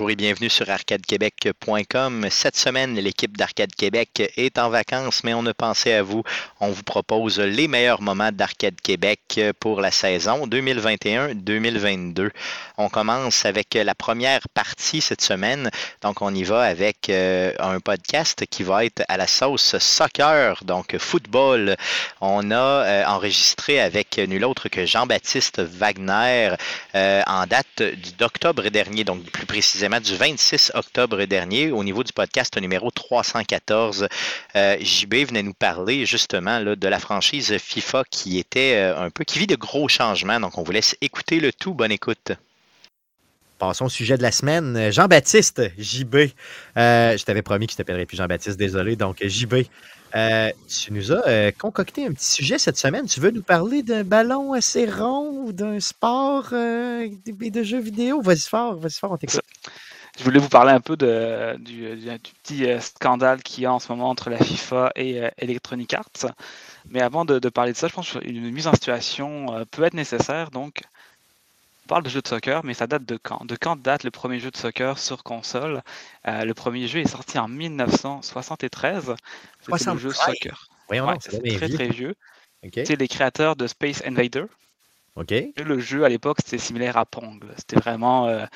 bonjour et bienvenue sur arcadequebec.com. Cette semaine, l'équipe d'Arcade Québec est en vacances, mais on a pensé à vous. On vous propose les meilleurs moments d'Arcade Québec pour la saison 2021-2022. On commence avec la première partie cette semaine. Donc, on y va avec euh, un podcast qui va être à la sauce soccer, donc football. On a euh, enregistré avec nul autre que Jean-Baptiste Wagner euh, en date d'octobre dernier, donc plus précisément du 26 octobre dernier, au niveau du podcast numéro 314. Euh, JB venait nous parler justement de la franchise FIFA qui était euh, un peu, qui vit de gros changements. Donc, on vous laisse écouter le tout. Bonne écoute. Passons au sujet de la semaine. Jean-Baptiste, JB. Euh, je t'avais promis que je t'appellerais plus Jean-Baptiste, désolé. Donc, JB, euh, tu nous as euh, concocté un petit sujet cette semaine. Tu veux nous parler d'un ballon assez rond ou d'un sport euh, et de jeux vidéo? Vas-y fort, vas-y fort, on t'écoute. Je voulais vous parler un peu du, petit euh, scandale qu'il y a en ce moment entre la FIFA et euh, Electronic Arts. Mais avant de, de parler de ça, je pense qu'une mise en situation euh, peut être nécessaire. Donc, on parle de jeux de soccer, mais ça date de quand? De quand date le premier jeu de soccer sur console? Euh, le premier jeu est sorti en 1973. C'était le jeu 73? soccer. Ouais, donc, c'est c'est très vieux. très vieux. OK. C'est les créateurs de Space Invader. OK. Et Le jeu à l'époque, c'était similaire à Pong. C'était vraiment euh,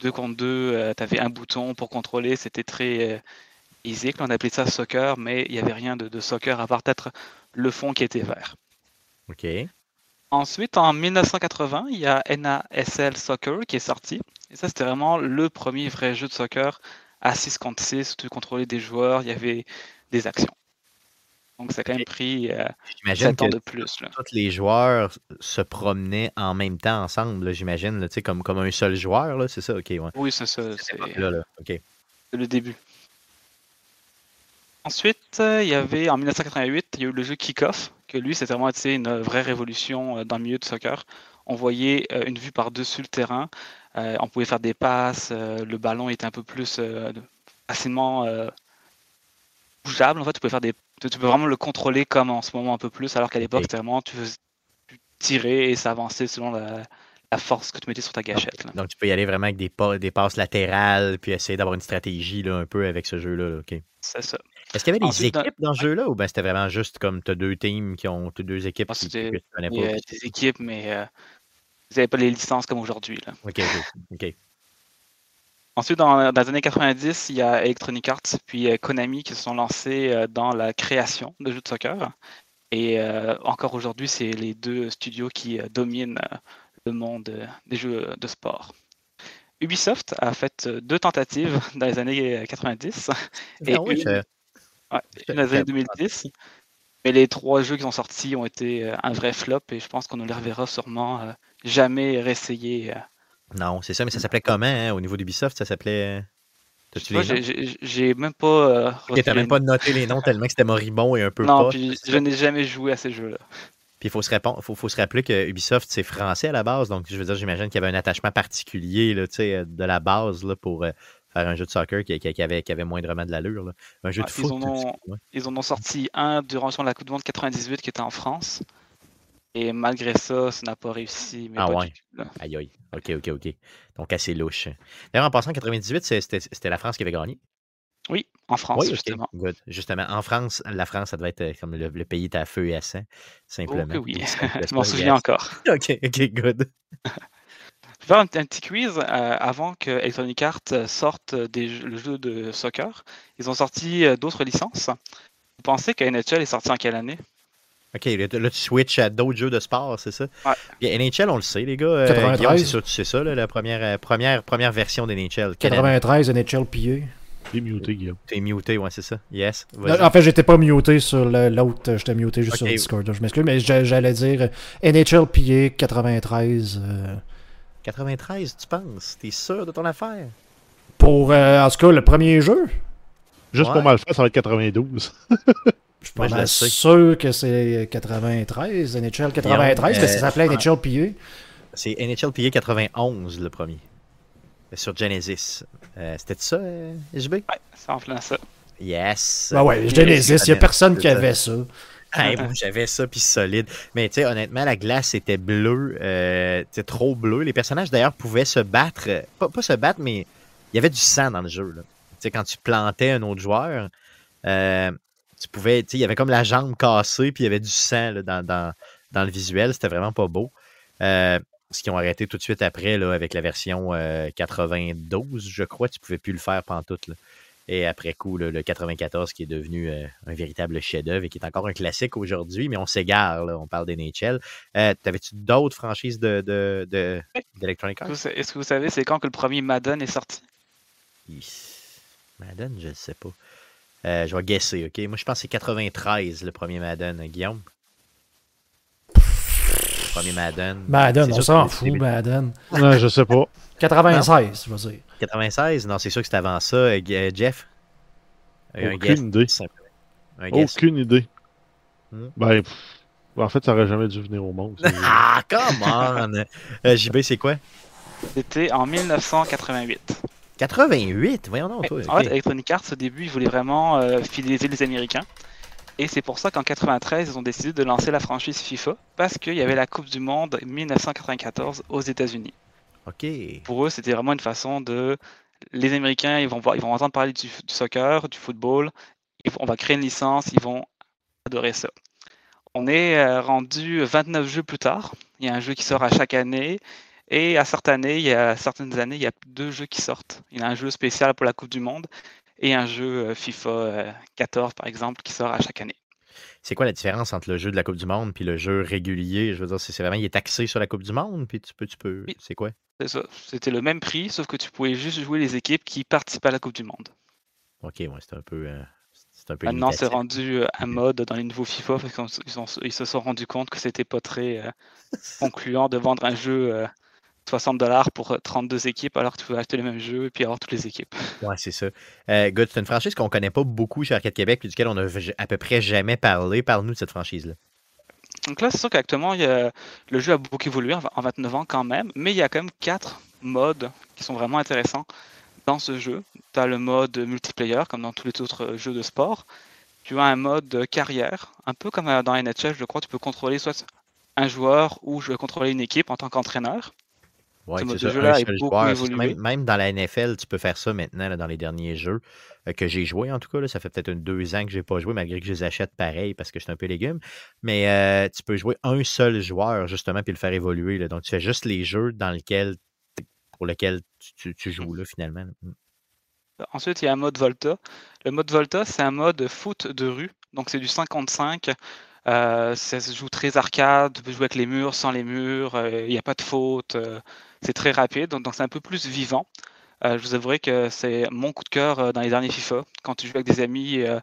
deux contre deux. tu avais un bouton pour contrôler. C'était très euh, easy. On appelait ça soccer, mais il n'y avait rien de, de soccer à part peut-être le fond qui était vert. OK. Ensuite, en 1980, il y a NASL Soccer qui est sorti. Et ça, c'était vraiment le premier vrai jeu de soccer à 6 contre 6, où tu contrôlais des joueurs, il y avait des actions. Donc, ça a quand même pris euh, J'imagine 7 ans de plus. là. tous les joueurs se promenaient en même temps ensemble, j'imagine, là, tu sais, comme, comme un seul joueur, là, c'est ça? OK, ouais. Oui, c'est ça. C'est le début. Ensuite, euh, il y avait en 1988, il y a eu le jeu Kick-Off, que lui, c'était vraiment une vraie révolution euh, dans le milieu de soccer. On voyait euh, une vue par-dessus le terrain, euh, on pouvait faire des passes, le ballon était un peu plus facilement bougeable. En fait, tu pouvais faire des, tu peux vraiment le contrôler comme en ce moment un peu plus, alors qu'à l'époque, c'était vraiment tu, faisais- tu tirais et ça avançait selon la, la force que tu mettais sur ta gâchette. Donc, tu peux y aller vraiment avec des, pas- des passes latérales, puis essayer d'avoir une stratégie là, un peu avec ce jeu-là. là, OK. C'est ça. Est-ce qu'il y avait des Ensuite, dans- équipes dans ce jeu-là ou ben c'était vraiment juste comme tu as deux teams qui ont deux équipes qui, que tu connais Il y pas? a des équipes, mais euh, vous n'avez pas les licences comme aujourd'hui. OK, OK. Ensuite, dans, dans les années 90, il y a Electronic Arts puis euh, Konami qui se sont lancés euh, dans la création de jeux de soccer. Et euh, encore aujourd'hui, c'est les deux studios qui euh, dominent euh, le monde euh, des jeux de sport. Ubisoft a fait euh, deux tentatives dans les années euh, 90 et Ah ouais, une, ouais, dans les je- années 2010. Mais les trois jeux qui sont sortis ont été euh, un vrai flop et je pense qu'on ne les reverra sûrement euh, jamais réessayer. euh, Non, c'est ça, mais ça s'appelait comment hein, au niveau d'Ubisoft? Ça s'appelait. J'ai- même pas. euh, t'as même pas noté les noms tellement que c'était moribond et un peu Non, pas. puis je n'ai jamais joué à ces jeux-là. Puis il faut se, répondre- faut, faut se rappeler que Ubisoft, c'est français à la base. Donc, je veux dire, j'imagine qu'il y avait un attachement particulier là, de la base là, pour euh, faire un jeu de soccer qui, avait, qui avait moindrement de l'allure. Un jeu Ouais, de ils foot. en ont- excuse-moi. Ils en ont sorti un durant la Coupe du Monde 98 qui était en France. Et malgré ça, ça n'a pas réussi. Mais Ah pas ouais. du tout, là. Aïe, aïe. OK, OK, OK. Donc, assez louche. D'ailleurs, en passant, en 98, c'est- c'était la France qui avait gagné. Oui, en France, Oui, justement. good. Justement, en France, la France, ça devait être euh, comme le, le pays à feu et à sang, Oh simplement. que oui, je m'en souviens encore. OK, OK, good. Je vais faire un, un petit quiz euh, avant que Electronic Arts euh, sorte des jeux- le jeu de soccer. Ils ont sorti euh, d'autres licences. Vous pensez que NHL est sorti en quelle année? OK, là, tu switches à d'autres jeux de sport, c'est ça? Ouais. NHL, on le sait, les gars. Euh, 93. Guillaume, c'est sûr, tu sais ça, là, la première, euh, première, première version d'NHL. 93 NHL PA. T'es muté, Guillaume. T'es muté, ouais, c'est ça. Yes. En fait, j'étais pas muté sur le- l'autre, euh, j'étais muté juste sur Ok. le Discord. Je m'excuse, mais j'a- j'allais dire euh, NHL PA 93. Euh, 93, tu penses? T'es sûr de ton affaire? pour, euh, en tout cas, le premier jeu. Juste Ouais. pour mal faire, ça va être 92. Je suis pas mal sûr que c'est 93, NHL 93, que euh, ça s'appelait ouais. NHL PA. C'est NHL PA 91, le premier. Sur Genesis. Euh, C'était ça, euh, SB? Ouais, c'est en plein ça. Yes. Ah ouais, Genesis, il n'y a personne qui ça. avait ça. Hey, moi, j'avais ça, puis solide. Mais tu sais, honnêtement, la glace était bleue, euh, trop bleue. Les personnages, d'ailleurs, pouvaient se battre. euh, Pas, pas se battre, mais il y avait du sang dans le jeu. Tu sais, quand tu plantais un autre joueur, euh, tu pouvais, tu sais, il y avait comme la jambe cassée, puis il y avait du sang là, dans, dans, dans le visuel. C'était vraiment pas beau. Euh, ce qu'ils ont arrêté tout de suite après, là, avec la version euh, 92, je crois, tu pouvais plus le faire pantoute. Là. Et après coup, le 94 qui est devenu euh, un véritable chef-d'œuvre et qui est encore un classique aujourd'hui, mais on s'égare, on parle d'NHL. Euh, T'avais-tu d'autres franchises de, de, de- d'Electronic Arts? Est-ce que vous- savez, c'est quand que le premier Madden est sorti? Is- Madden, je ne sais pas. Euh, je vais guesser, OK? Moi, je pense que c'est 93, le premier Madden, hein, Guillaume? Le premier Madden. Madden, on s'en fout, Madden. Non, je sais pas. 96, je veux dire. 96? Non, c'est sûr que c'était avant ça. euh, euh, Jeff? Un Aucune idée. Aucune idée. Hmm? Ben, pff, en fait, ça aurait jamais dû venir au monde. Ah, come on! Euh, JB, c'est quoi? C'était en 1988. 88? Voyons donc, toi. En fait, Electronic Arts, au début, ils voulaient vraiment euh, fidéliser les Américains. Et c'est pour ça qu'en 93, ils ont décidé de lancer la franchise FIFA parce qu'il y avait la Coupe du Monde 1994 aux États-Unis. Pour eux, c'était vraiment une façon de. Les Américains, ils vont, entendre parler du, soccer, du football. on va créer une licence, ils vont adorer ça. On est euh, rendu 29 jeux plus tard. Il y a un jeu qui sort à chaque année. Et à certaines années, il y a certaines années, il y a deux jeux qui sortent. Il y a un jeu spécial pour la Coupe du Monde et un jeu euh, FIFA euh, 14, par exemple, qui sort à chaque année. C'est quoi la différence entre le jeu de la Coupe du Monde puis le jeu régulier? Je veux dire, c'est vraiment, il est axé sur la Coupe du Monde, puis tu peux, tu peux. C'est quoi? C'est ça. C'était le même prix, sauf que tu pouvais juste jouer les équipes qui participent à la Coupe du Monde. OK, ouais, c'est un peu. euh, un peu Maintenant, c'est rendu euh, un mode dans les nouveaux FIFA parce qu'ils ils se sont rendus compte que c'était pas très euh, concluant de vendre un jeu euh, 60 dollars pour euh, 32 équipes alors que tu peux acheter le même jeu et puis avoir toutes les équipes. Ouais, c'est ça. Euh, Good, c'est une franchise qu'on connaît pas beaucoup chez Arcade Québec, puis duquel on a v- à peu près jamais parlé. Parle-nous de cette franchise-là. Donc là, c'est sûr qu'actuellement, il y a- le jeu a beaucoup évolué en en 29 ans quand même, mais il y a quand même quatre modes qui sont vraiment intéressants dans ce jeu. Tu as le mode multiplayer, comme dans tous les autres euh, jeux de sport. Tu as un mode carrière, un peu comme euh, dans NHL, je crois, tu peux contrôler soit un joueur ou je vais contrôler une équipe en tant qu'entraîneur. Ouais, Ce c'est mode ça, de jeu-là est beaucoup joueur. évolué. Même, même dans la NFL, tu peux faire ça maintenant, là, dans les derniers jeux euh, que j'ai joués, en tout cas. là. ça fait peut-être deux ans que je n'ai pas joué, malgré que je les achète pareil parce que je suis un peu légume. Mais euh, tu peux jouer un seul joueur, justement, puis le faire évoluer. là. Donc, tu fais juste les jeux dans lesquels, pour lesquels tu, tu- tu joues, là, finalement. Mm. Ensuite, il y a un mode Volta. Le mode Volta, c'est un mode foot de rue. Donc, c'est du 55. Euh, ça se joue très arcade. Tu peux jouer avec les murs, sans les murs. Il n'y a pas de faute. C'est très rapide. Donc, c'est un peu plus vivant. Euh, je vous avouerai que c'est mon coup de cœur euh, dans les derniers FIFA. Quand tu joues avec des amis euh,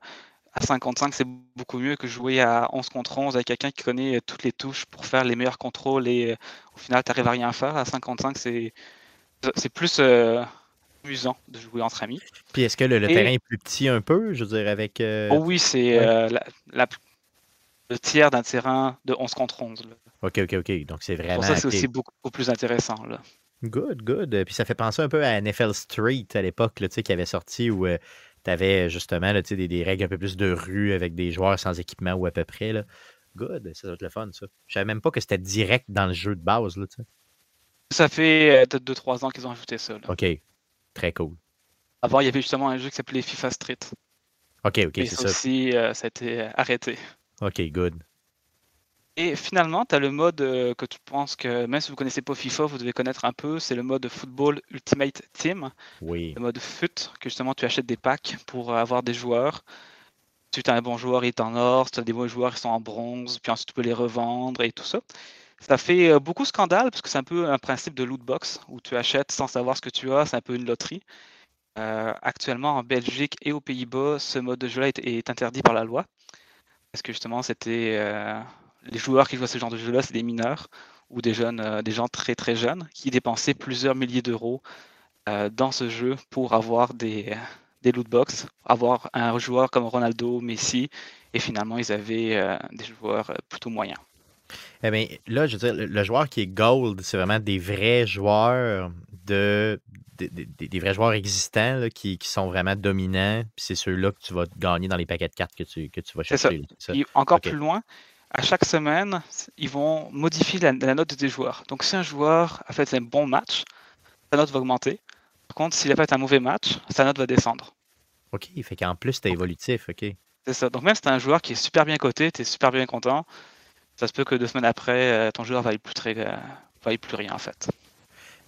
à 55, c'est beaucoup mieux que jouer à 11 contre 11 avec quelqu'un qui connaît toutes les touches pour faire les meilleurs contrôles et au final, tu n'arrives à rien faire. À 55, c'est c'est plus amusant de jouer entre amis. Puis est-ce que le, le Et- terrain est plus petit un peu, je veux dire, avec. euh, Oh oui, c'est ouais. euh, la, la- le tiers d'un terrain de 11 contre 11. là. Ok, ok, ok. Donc, c'est vraiment. Pour ça, c'est aussi beaucoup, beaucoup plus intéressant. Là. Good, good. Euh, Puis ça fait penser un peu à NFL Street à l'époque, tu sais, qui avait sorti où tu avais justement là, des, des règles un peu plus de rue avec des joueurs sans équipement ou à peu près. Là. Good, ça doit être le fun, ça. Je savais même pas que c'était direct dans le jeu de base, là, tu sais. Ça fait euh, peut-être 2-3 ans qu'ils ont ajouté ça. là. OK. Très cool. Avant, il y avait justement un jeu qui s'appelait FIFA Street. OK, OK, c'est ça ça. aussi, euh, ça a été arrêté. OK, good. Et finalement, tu as le mode euh, que tu penses que, même si vous ne connaissez pas FIFA, vous devez connaître un peu, c'est le mode Football Ultimate Team. Oui. le mode FUT, que justement tu achètes des packs pour avoir des joueurs. Si tu as un bon joueur, il est en or. Si tu as des bons joueurs, ils sont en bronze. Puis ensuite, tu peux les revendre et tout ça. Ça fait euh, beaucoup scandale parce que c'est un peu un principe de loot box où tu achètes sans savoir ce que tu as. C'est un peu une loterie. Euh, actuellement, en Belgique et aux Pays-Bas, ce mode de jeu-là est, est interdit par la loi. Parce que justement, c'était euh, les joueurs qui jouent à ce genre de jeu-là, c'est des mineurs ou des jeunes, euh, des gens très très jeunes qui dépensaient plusieurs milliers d'euros euh, dans ce jeu pour avoir des, des loot box, avoir un joueur comme Ronaldo, Messi, et finalement ils avaient euh, des joueurs plutôt moyens. Eh bien, là, je veux dire, le, joueur qui est gold, c'est vraiment des vrais joueurs de. Des, vrais joueurs existants là, qui, qui sont vraiment dominants. Puis c'est ceux-là que tu vas gagner dans les paquets de cartes que tu, que tu vas ça. chercher. ça. Et encore plus loin, à chaque semaine, ils vont modifier la, la note des joueurs. Donc si un joueur a fait un bon match, sa note va augmenter. Par contre, s'il a fait un mauvais match, sa note va descendre. OK, fait qu'en plus, c'était évolutif, OK. C'est ça. Donc même si tu un joueur qui est super bien coté, tu es super bien content, ça se peut que deux semaines après, euh, ton joueur vaille plus, très, euh, vaille plus rien en fait.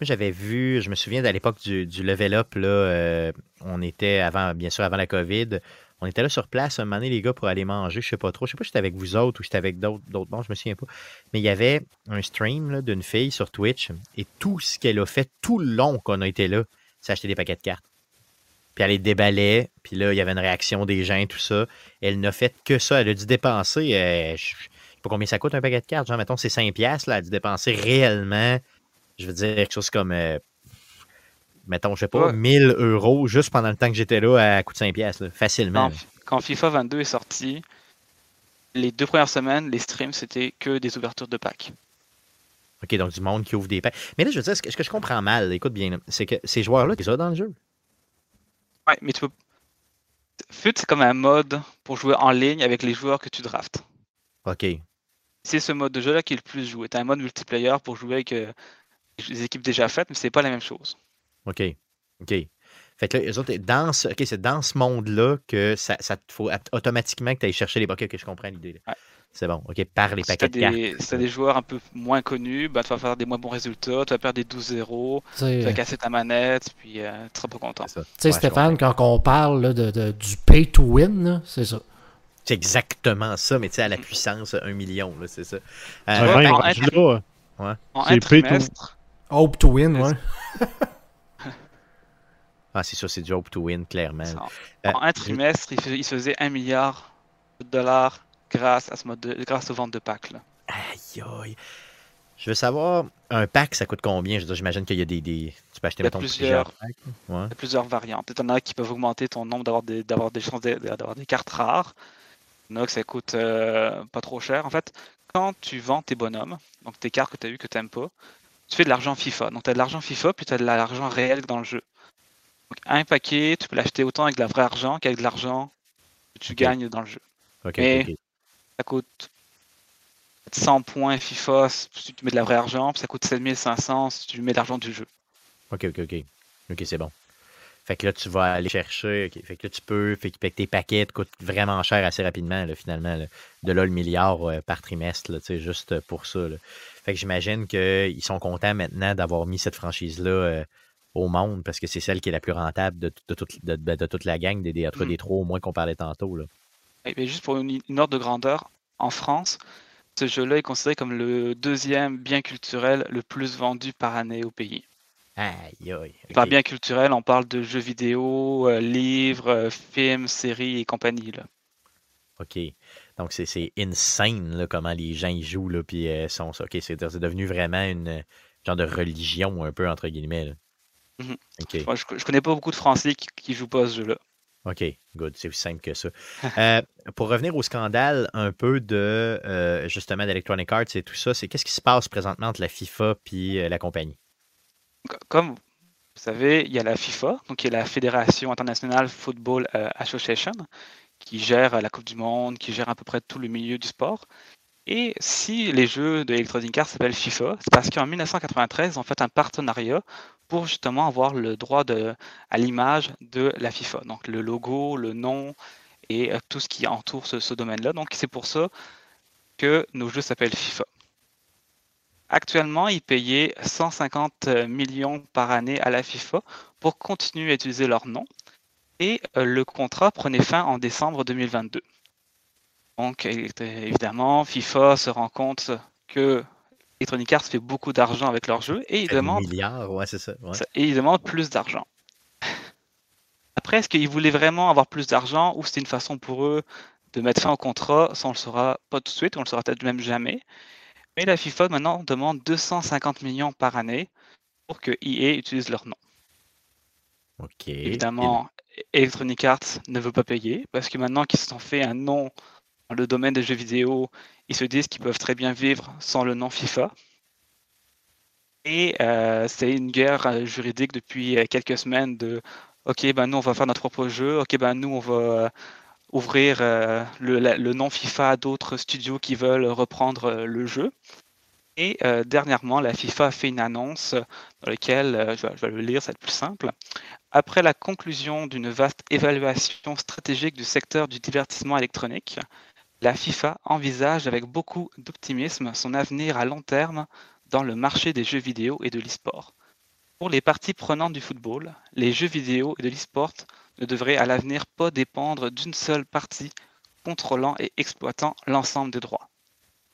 J'avais vu, je me souviens à l'époque du, du level up, là, euh, on était avant, bien sûr, avant la COVID. On était là sur place un moment donné, les gars, pour aller manger, je sais pas trop. Je sais pas si j'étais avec vous autres ou j'étais avec d'autres d'autres bons, je me souviens pas. Mais il y avait un stream d'une fille sur Twitch et tout ce qu'elle a fait tout le long qu'on a été là, c'est acheter des paquets de cartes. Puis elle les déballait, puis là, il y avait une réaction des gens, tout ça. Elle n'a fait que ça. Elle a dû dépenser, euh, je sais pas combien ça coûte un paquet de cartes, genre, mettons, c'est 5$, piastres, là, elle a dû dépenser réellement, je veux dire, quelque chose comme, euh, mettons, je sais pas, Ouais. 1000 euros juste pendant le temps que j'étais là à coût de 5$, piastres, là, facilement. Quand, quand FIFA 22 est sorti, les deux premières semaines, les streams, c'était que des ouvertures de packs. OK, donc du monde qui ouvre des packs. Mais là, je veux dire, ce que, ce que je comprends mal, écoute bien, c'est que ces joueurs-là, ils ont dans le jeu. Ouais, mais tu peux. FUT, c'est comme un mode pour jouer en ligne avec les joueurs que tu draftes. OK. C'est ce mode de jeu-là qui est le plus joué. Tu as un mode multiplayer pour jouer avec euh, des équipes déjà faites, mais c'est pas la même chose. OK. OK. Fait que là, eux autres, dans ce, OK, c'est dans ce monde-là que ça, ça te faut at- automatiquement que tu ailles chercher les paquets, que je comprends l'idée. Ouais. C'est bon. OK, par les Si tu paquets as, de cartes. des, si t'as des joueurs un peu moins connus, bah, tu vas faire des moins bons résultats, tu vas perdre des 12-0, Tu vas casser ta manette, puis euh, tu seras pas content. Tu sais, Ouais, Stéphane, quand on parle là, de, de- du pay to win, là, c'est ça. C'est exactement ça, mais tu sais, à la puissance 1 million, là, c'est ça. Euh, Ouais, Ouais, même en rendu là, En C'est un pay to- trimestre, Hope to win, ouais. Ah, c'est ça, c'est du hope to win, clairement. Euh, en un trimestre, il, il se faisait 1 milliard de dollars grâce à ce mode de- grâce aux ventes de packs. Là. Aïe, aïe. Je veux savoir, un pack, ça coûte combien? J'imagine qu'il y a des, des- Tu peux acheter, mettons, plusieurs. plusieurs packs. Ouais. Il y a plusieurs variantes. Il y en a qui peuvent augmenter ton nombre d'avoir des, d'avoir des chances d'avoir des cartes rares. Il y en a que ça coûte euh, pas trop cher. En fait, quand tu vends tes bonhommes, donc tes cartes que tu as eues que tu n'aimes pas, tu fais de l'argent FIFA. Donc tu as de l'argent FIFA, puis tu as de l'argent réel dans le jeu. Donc un paquet, tu peux l'acheter autant avec de la vraie argent qu'avec de l'argent que tu gagnes dans le jeu. OK, Mais-. Ça coûte 100 points FIFA si tu mets de la vraie argent, puis ça coûte 7500 si tu mets de l'argent du jeu. OK, OK, OK. OK, c'est bon. Fait que là, tu vas aller chercher. Fait que là, tu peux. Fait que tes paquets te coûtent vraiment cher assez rapidement, là, finalement. là. De là, le milliard euh, par trimestre, là, juste pour ça. Fait que j'imagine qu'ils sont contents maintenant d'avoir mis cette franchise-là euh, au monde parce que c'est celle qui est la plus rentable de, de toute, de, toute la gang, des, des, des trois au moins qu'on parlait tantôt. Là. Et bien, juste pour une, une ordre de grandeur, en France, ce jeu-là est considéré comme le deuxième bien culturel le plus vendu par année au pays. Aïe, aïe. Par bien culturel, on parle de jeux vidéo, euh, livres, euh, films, séries et compagnie. Là. OK. Donc, c'est- insane là, comment les gens y jouent. Là, puis, euh, sont, OK, c'est devenu vraiment une genre de religion, un peu, entre guillemets. là. Mhm. Moi, je, je connais pas beaucoup de Français qui, qui jouent pas à ce jeu-là. OK, good. C'est aussi simple que ça. Euh, pour revenir au scandale un peu de euh, justement d'Electronic Arts et tout ça, c'est qu'est-ce qui se passe présentement entre la FIFA et la compagnie? Co- Comme vous savez, il y a la FIFA, donc qui est la Fédération internationale Football euh, Association, qui gère euh, la Coupe du Monde, qui gère à peu près tout le milieu du sport. Et si les jeux de Electronic Arts s'appellent FIFA, c'est parce qu'en 1993, ils ont fait un partenariat pour justement avoir le droit à l'image de la FIFA. Donc le logo, le nom et euh, tout ce qui entoure ce, ce domaine-là. Donc c'est pour ça que nos jeux s'appellent FIFA. Actuellement, ils payaient 150 millions par année à la FIFA pour continuer à utiliser leur nom. Et euh, le contrat prenait fin en décembre 2022. Donc, évidemment, FIFA se rend compte que Electronic Arts fait beaucoup d'argent avec leurs jeux et ils demandent milliards, ouais, c'est ça. ouais. ça- et ils demandent plus d'argent. Après, est-ce qu'ils voulaient vraiment avoir plus d'argent ou c'était une façon pour eux de mettre fin au contrat? Ça, on le saura pas tout de suite, on le saura peut-être même jamais. Mais la FIFA maintenant demande 250 millions par année pour que EA utilise leur nom. OK. Évidemment, Electronic Arts ne veut pas payer parce que maintenant qu'ils se sont fait un nom le domaine des jeux vidéo, ils se disent qu'ils peuvent très bien vivre sans le nom FIFA. Et euh, c'est une guerre euh, juridique depuis euh, quelques semaines de OK, ben nous on va faire notre propre jeu, OK, ben nous on va ouvrir le, nom FIFA à d'autres studios qui veulent reprendre le jeu. Et dernièrement, la FIFA a fait une annonce dans laquelle, je, vais, je, vais, le lire, ça va plus simple. Après la conclusion d'une vaste évaluation stratégique du secteur du divertissement électronique, la FIFA envisage avec beaucoup d'optimisme son avenir à long terme dans le marché des jeux vidéo et de l'e-sport. Pour les parties prenantes du football, les jeux vidéo et de l'e-sport ne devraient à l'avenir pas dépendre d'une seule partie contrôlant et exploitant l'ensemble des droits.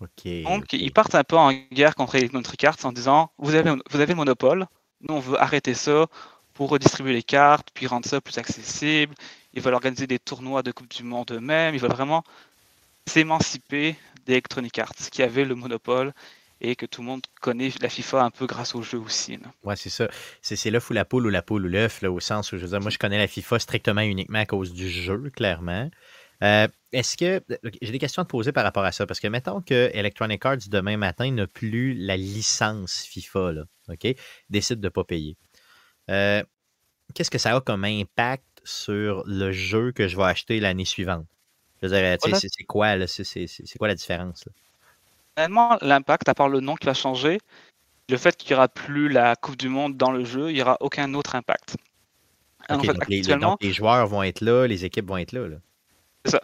Okay, Donc, okay. ils partent un peu en guerre contre Electronic Arts en disant vous avez, vous avez le monopole, nous on veut arrêter ça pour redistribuer les cartes, puis rendre ça plus accessible. Ils veulent organiser des tournois de Coupe du Monde eux-mêmes. Ils veulent vraiment s'émanciper d'Electronic Arts, qui avait le monopole et que tout le monde connaît la FIFA un peu grâce au jeu aussi. Là. Ouais, c'est ça. C'est l'œuf ou la poule ou la poule ou l'œuf, au sens où je veux dire, moi je connais la FIFA strictement uniquement à cause du jeu, clairement. Euh, Est-ce que. J'ai des questions à te poser par rapport à ça, parce que mettons que Electronic Arts demain matin n'a plus la licence FIFA, là, OK? Décide de ne pas payer. Euh, Qu'est-ce que ça a comme impact sur le jeu que je vais acheter l'année suivante? Je veux dire, voilà. c'est quoi, là? C'est quoi la différence? Réellement, l'impact, à part le nom qui va changer, le fait qu'il n'y aura plus la Coupe du Monde dans le jeu, il n'y aura aucun autre impact. Okay, en fait, donc, les, donc, les, joueurs vont être là, les équipes vont être là. là. C'est ça.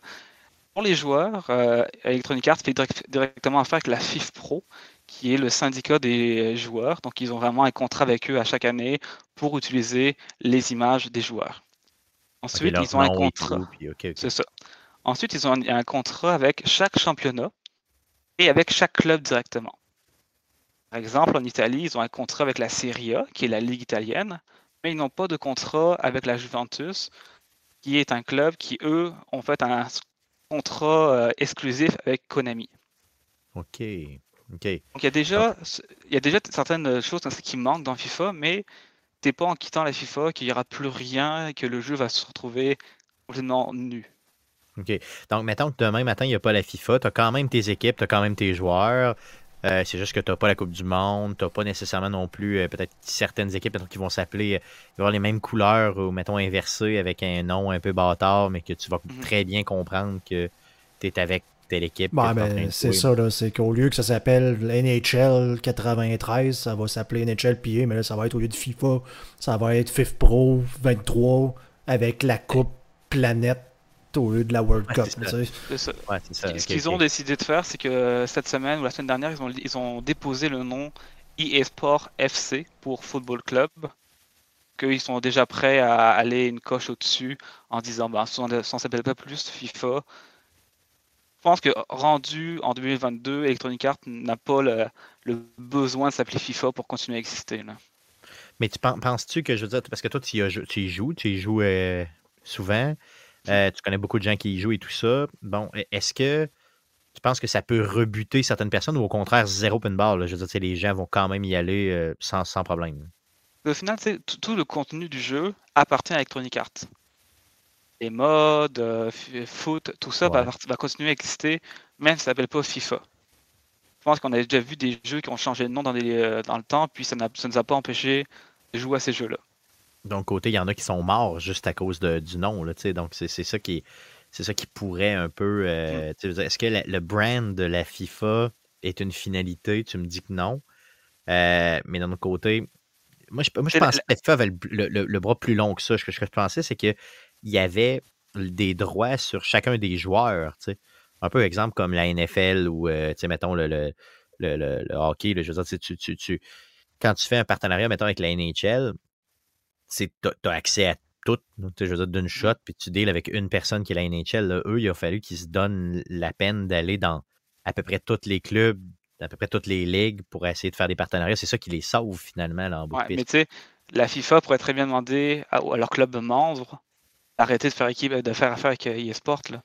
Pour les joueurs, euh, Electronic Arts fait direct, directement affaire avec la FIF Pro, qui est le syndicat des joueurs. Donc, ils ont vraiment un contrat avec eux à chaque année pour utiliser les images des joueurs. Ensuite, okay, ils ont un contrat. Okay, C'est ça. Ensuite, ils ont un, un, contrat avec chaque championnat et avec chaque club directement. Par exemple, en Italie, ils ont un contrat avec la Serie A, qui est la ligue italienne, mais ils n'ont pas de contrat avec la Juventus, qui est un club qui, eux, ont fait un contrat euh, exclusif avec Konami. OK. OK. Donc, il y a déjà, il y a déjà certaines choses qui manquent dans FIFA, mais c'est pas en quittant la FIFA qu'il n'y aura plus rien et que le jeu va se retrouver complètement nu. OK. Donc, mettons que demain matin, il n'y a pas la FIFA, tu as quand même tes équipes, tu as quand même tes joueurs. Euh, c'est juste que tu n'as pas la Coupe du Monde, tu n'as pas nécessairement non plus euh, peut-être certaines équipes qui vont s'appeler, euh, avoir les mêmes couleurs ou mettons inversées avec un nom un peu bâtard, mais que tu vas mm -hmm. très bien comprendre que tu es avec telle équipe. Bah, ben, c'est ça, c'est qu'au lieu que ça s'appelle NHL 93, ça va s'appeler NHL PA, mais là, ça va être au lieu de FIFA, ça va être FIFA Pro 23 avec la Coupe Planète au lieu de la World ouais, Cup. C'est ça. Ouais, ça. Ce qu'ils okay, ont décidé de faire, c'est que cette semaine ou la semaine dernière, ils ont, ils ont déposé le nom eSport FC pour Football Club. Qu'ils sont déjà prêts à aller une coche au-dessus en disant ben, si on ne s'appelle pas plus FIFA. Je pense que rendu en 2022, Electronic Arts n'a pas le, le, besoin de s'appeler FIFA pour continuer à exister. Là. Mais tu penses-tu que, je veux dire, parce que toi, tu y, tu y joues, tu y joues euh, souvent. Euh, tu connais beaucoup de gens qui y jouent et tout ça. Bon, est-ce que tu penses que ça peut rebuter certaines personnes ou au contraire zéro open bar? Là? Je veux dire, les gens vont quand même y aller euh, sans, sans, problème. Au final, tout, le contenu du jeu appartient à Electronic Arts. Les modes, euh, foot, tout ça ouais. va, va, continuer à exister, même si ça s'appelle pas FIFA. Je pense qu'on a déjà vu des jeux qui ont changé de nom dans, le temps, puis ça ne nous a pas empêché de jouer à ces jeux-là. Donc, côté, il y en a qui sont morts juste à cause de, du nom. Là, donc, c'est ça qui c'est ça qui pourrait un peu. Euh. Est-ce que la, le brand de la FIFA est une finalité? Tu me dis que non. Euh, mais d'un autre côté, moi, je, moi, je pensais que la FIFA avait le, le, le, bras plus long que ça. Ce que je pensais, c'est qu'il y avait des droits sur chacun des joueurs. Un peu exemple comme la NFL ou, euh, mettons, le, le, le, hockey. Là, je veux dire, tu, tu, tu, quand tu fais un partenariat, mettons, avec la NHL, tu as accès à tout, je veux dire, d'une shot, puis tu deals avec une personne qui est la NHL. Là, eux, il a fallu qu'ils se donnent la peine d'aller dans à peu près tous les clubs, à peu près toutes les ligues pour essayer de faire des partenariats. C'est ça qui les sauve finalement là, en bout ouais, de Mais tu sais, la FIFA pourrait très bien demander à, à leur club membre d'arrêter de faire équipe, de faire affaire avec eSport. Là.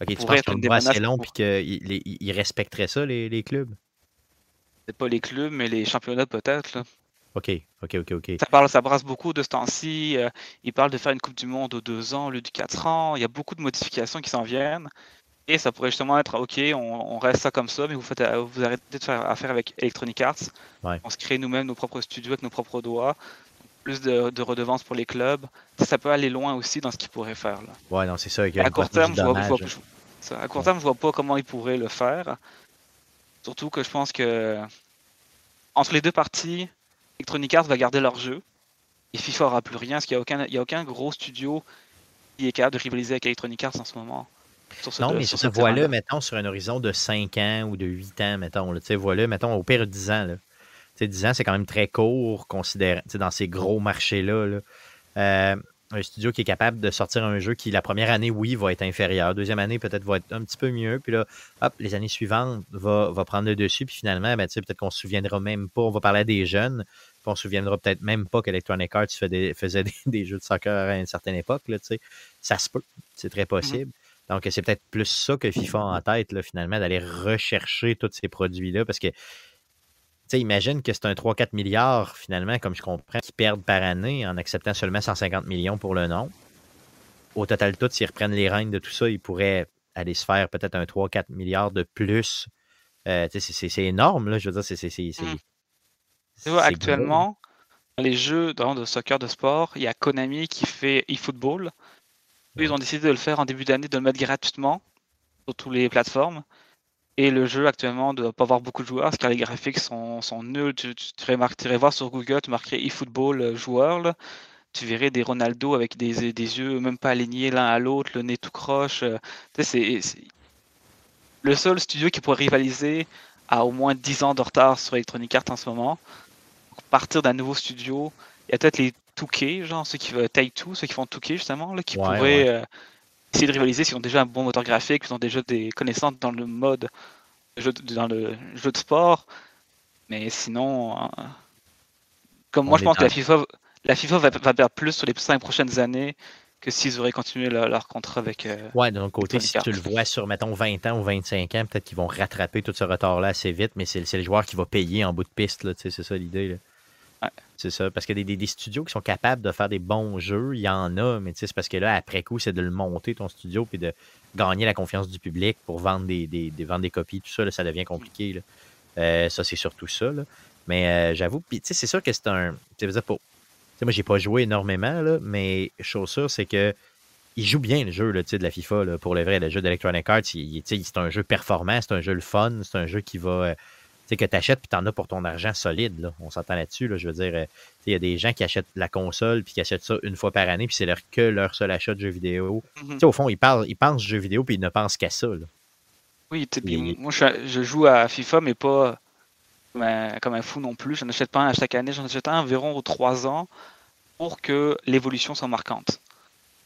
Ok, tu penses qu'ils ont assez long pour... et qu'ils ils respecteraient ça, les, les clubs? C'est pas les clubs, mais les championnats peut-être. OK, OK, OK, OK. Ça, parle, ça brasse beaucoup de ce temps-ci. Euh, il parle de faire une Coupe du Monde aux deux ans au lieu de quatre ans. Il y a beaucoup de modifications qui s'en viennent. Et ça pourrait justement être OK, on, on, reste ça comme ça, mais vous, faites, vous arrêtez de faire affaire avec Electronic Arts. Ouais. On se crée nous-mêmes nos propres studios avec nos propres doigts. Plus de, de redevances pour les clubs. Ça, ça, peut aller loin aussi dans ce qu'ils pourraient faire. Là. Ouais, non, c'est ça. À court terme, je vois, je vois, ça, à court terme, je vois pas comment ils pourraient le faire. Surtout que je pense que entre les deux parties, Electronic Arts va garder leur jeu et FIFA aura plus rien parce qu'il n'y a, aucun, il y a aucun gros studio qui est capable de rivaliser avec Electronic Arts en ce moment. Sur ce, non, mais sur ce voilà, mettons, sur un horizon de 5 ans ou de 8 ans, mettons. Tu voilà, mettons, au pire de 10 ans. Là. 10 ans, c'est quand même très court, considéré dans ces gros marchés-là. Là. Euh, un studio qui est capable de sortir un jeu qui, la première année, oui, va être inférieur. Deuxième année, peut-être va être un petit peu mieux. Puis là, hop, les années suivantes, va, va prendre le dessus. Puis finalement, ben, peut-être qu'on se souviendra même pas. On va parler à des jeunes. Puis on se souviendra peut-être même pas qu'Electronic Arts faisait, des, jeux de soccer à une certaine époque. Ça se peut. C'est très possible. Donc, c'est peut-être plus ça que FIFA a en tête, là, finalement, d'aller rechercher tous ces produits-là. Parce que imagine que c'est un 3-4 milliards, finalement, comme je comprends, qu'ils perdent par année en acceptant seulement 150 millions pour le nom. Au total, tout, s'ils reprennent les rênes de tout ça, ils pourraient aller se faire peut-être un 3-4 milliards de plus. Euh, c'est énorme, là. Je veux dire, c'est. Mmh. actuellement, dans les jeux de soccer de sport, il y a Konami qui fait eFootball. Ils ont décidé de le faire en début d'année, de le mettre gratuitement sur toutes les plateformes. Et le jeu actuellement ne doit pas avoir beaucoup de joueurs parce que les graphiques sont, nuls. Tu, irais voir sur Google, tu marquerais eFootball euh, joueur, tu verrais des Ronaldo avec des, yeux même pas alignés l'un à l'autre, le nez tout croche. Euh, c'est, le seul studio qui pourrait rivaliser a au moins 10 ans de retard sur Electronic Arts en ce moment. partir d'un nouveau studio, il y a peut-être les 2K, genre ceux qui Take Two, ceux qui font 2K justement, là, qui pourraient euh, essayer de rivaliser s'ils ont déjà un bon moteur graphique, s'ils ont déjà des connaissances dans le mode, dans le jeu de sport. Mais sinon, euh, comme moi je pense que la FIFA, la FIFA va, perdre plus sur les 5 prochaines années que s'ils auraient continué leur, contrat avec. Euh, ouais, d'un côté, si tu le vois sur, mettons, 20 ans ou 25 ans, peut-être qu'ils vont rattraper tout ce retard-là assez vite, mais c'est le joueur qui va payer en bout de piste, c'est ça l'idée. C'est ça. Parce que des, des, studios qui sont capables de faire des bons jeux, il y en a, mais c'est parce que là, après coup, c'est de le monter ton studio puis de gagner la confiance du public pour vendre des, copies, tout ça, ça devient compliqué. Euh, ça, c'est surtout ça. Mais euh, j'avoue, puis c'est sûr que c'est un. Pour, moi, pas joué énormément, là, mais chose sûre, c'est que il joue bien le jeu là, de la FIFA, pour le vrai. Le jeu d'Electronic Arts, c'est un jeu performant, c'est un jeu le fun, c'est un jeu qui va euh, que tu achètes puis tu en as pour ton argent solide. Là. On s'entend là-dessus. Là. Je veux dire, euh, il y a des gens qui achètent la console puis qui achètent ça une fois par année, puis c'est leur, que leur seul achat de jeux vidéo. Mm-hmm. Au fond, ils, parlent, ils pensent jeux vidéo puis ils ne pensent qu'à ça. Oui, moi je, joue à FIFA, mais pas comme un, fou non plus. Je n'achète pas un à chaque année, j'en achète un environ aux 3 ans pour que l'évolution soit marquante.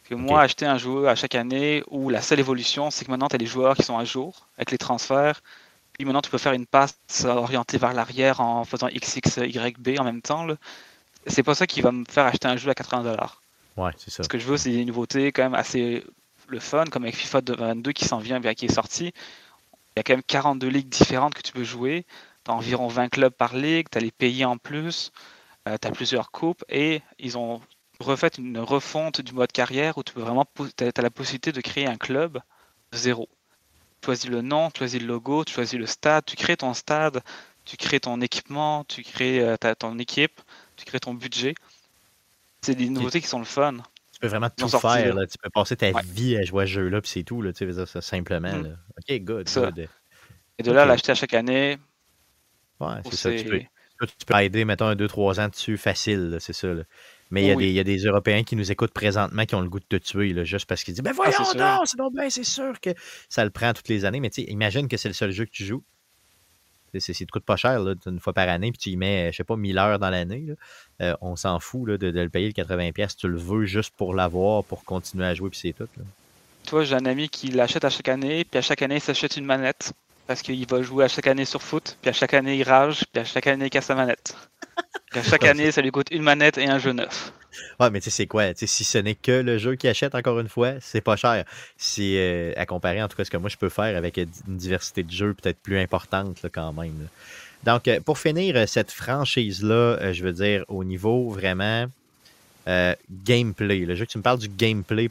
Que moi, acheter un jeu à chaque année où la seule évolution, c'est que maintenant tu as des joueurs qui sont à jour avec les transferts, puis maintenant, tu peux faire une passe orientée vers l'arrière en faisant XXYB en même temps. C'est pas ça qui va me faire acheter un jeu à 80 dollars. Ouais, c'est ça. Ce que je veux, c'est des nouveautés quand même assez le fun, comme avec FIFA 22 qui s'en vient, qui est sorti. Il y a quand même 42 ligues différentes que tu peux jouer. Tu as environ 20 clubs par ligue, tu as les pays en plus, euh, tu as plusieurs coupes et ils ont refait une refonte du mode carrière où tu peux vraiment tu as la possibilité de créer un club de zéro choisis le nom, tu choisis le logo, tu choisis le stade, tu crées ton stade, tu crées ton équipement, tu crées euh, ton équipe, tu crées ton budget. C'est des nouveautés qui sont le fun. Tu peux vraiment tout faire. Tu peux passer ta vie à jouer à ce jeu-là, puis c'est tout. Là, tu sais, ça, simplement. Mm. Ok, good, Et de là, l'acheter à chaque année. Ouais, c'est ça. Tu peux, tu peux aider, mettons, un, deux, trois ans dessus facile, c'est ça. Mais il y, a des Européens qui nous écoutent présentement qui ont le goût de te tuer, là, juste parce qu'ils disent Ben ah, voyons donc, c'est donc bien, c'est sûr que ça le prend toutes les années. Mais tu imagine que c'est le seul jeu que tu joues. C'est, te coûte pas cher, là, une fois par année, puis tu y mets, je sais pas, 1000 heures dans l'année. Euh, on s'en fout de, le payer le 80$. Si tu le veux juste pour l'avoir, pour continuer à jouer, puis c'est tout. Toi, j'ai un ami qui l'achète à chaque année, puis à chaque année, il s'achète une manette. Parce qu'il va jouer à chaque année sur foot, puis à chaque année, il rage, puis à chaque année, il casse sa manette chaque année, ça lui coûte une manette et un jeu neuf. Ouais, mais tu sais, c'est quoi? si ce n'est que le jeu qu'il achète, encore une fois, c'est pas cher. Si, euh, à comparer, en tout cas, ce que moi je peux faire avec une diversité de jeux peut-être plus importante quand même. Donc, euh, pour finir euh, cette franchise-là, je veux dire, au niveau vraiment gameplay, le jeu que tu me parles du gameplay,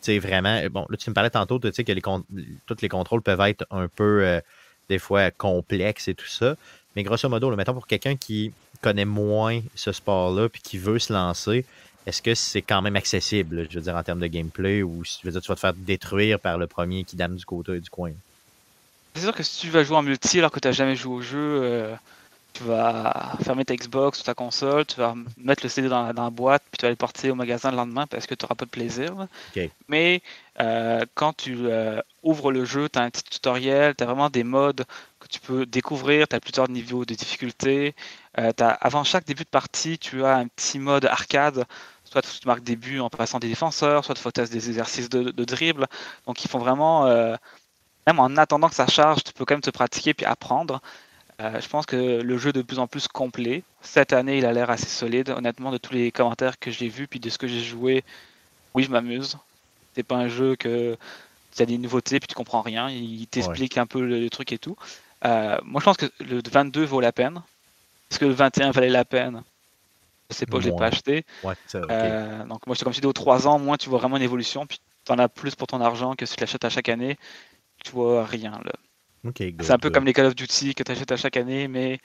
c'est vraiment. Bon, là, tu me parlais tantôt, tu sais, que les tous les contrôles peuvent être un peu, des fois, complexes et tout ça. Mais grosso modo, là, mettons pour quelqu'un qui connaît moins ce sport-là puis qui veut se lancer, est-ce que c'est quand même accessible, je veux dire, en termes de gameplay, ou tu, veux dire, tu vas te faire détruire par le premier qui dame du côté du coin? C'est sûr que si tu vas jouer en multi alors que tu n'as jamais joué au jeu, euh, tu vas fermer ta Xbox ou ta console, tu vas mettre le CD dans, la boîte, puis tu vas le porter au magasin le lendemain parce que tu n'auras pas de plaisir. Mais euh, quand tu euh, ouvres le jeu, tu as un petit tutoriel, tu as vraiment des modes que tu peux découvrir, tu as plusieurs niveaux de difficulté. Euh, avant chaque début de partie, tu as un petit mode arcade. Soit tu marques début en passant des défenseurs, soit tu fais des exercices de, de, dribble. Donc ils font vraiment, même en attendant que ça charge, tu peux quand même te pratiquer puis apprendre. Euh, je pense que le jeu est de plus en plus complet. Cette année, il a l'air assez solide. Honnêtement, de tous les commentaires que j'ai vus, puis de ce que j'ai joué, oui, je m'amuse. C'est pas un jeu que tu as des nouveautés, puis tu comprends rien. Il t'explique un peu le, truc et tout. Euh, moi, je pense que le 22 vaut la peine. Est-ce que le 21 valait la peine Je sais pas, je l'ai pas acheté. Euh, donc, moi, je comme si au 3 ans, moins tu vois vraiment une évolution, puis tu en as plus pour ton argent que si tu l'achètes à chaque année. Tu vois rien. Là c'est un peu comme les Call of Duty que tu achètes à chaque année, mais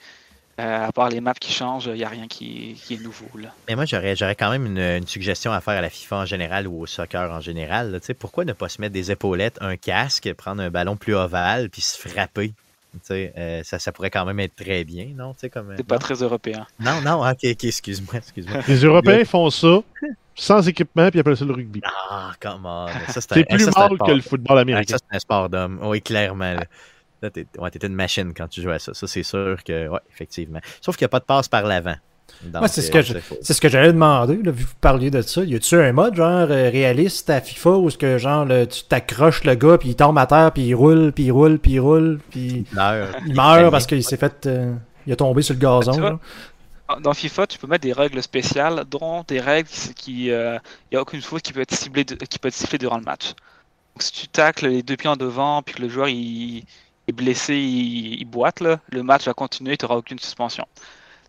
euh, à part les maps qui changent, il n'y a rien qui, est nouveau. Là. Mais moi, j'aurais, quand même une, suggestion à faire à la FIFA en général ou au soccer en général. pourquoi ne pas se mettre des épaulettes, un casque, prendre un ballon plus ovale, puis se frapper? Euh, ça, ça pourrait quand même être très bien, non? comme, c'est pas très européen. Non, non, ok, excuse-moi. excuse-moi. Les Européens font ça sans équipement, puis appellent ça le rugby. Ah, comment? c'est, plus mal que le football américain. ça, c'est un sport d'homme. Oui, clairement. Là, t'es ouais, une machine quand tu joues à ça. Ça, c'est sûr que, ouais, effectivement. Sauf qu'il n'y a pas de passe par l'avant. C'est ce, que c'est ce que j'allais demander, vu que vous parliez de ça. Y a-tu un mode genre euh, réaliste à FIFA où ce que genre tu t'accroches le gars puis il tombe à terre puis il roule puis il roule puis il roule puis il meurt, il meurt parce qu'il s'est fait euh, il a tombé sur le gazon. dans FIFA, tu peux mettre des règles spéciales, dont des règles qui, euh, il n'y a aucune faute qui peut être ciblée, qui peut être sifflée durant le match. Donc, si tu tacles les deux pieds en devant, puis que le joueur il, blessé, il, boite, là, le match va continuer, tu n'auras aucune suspension.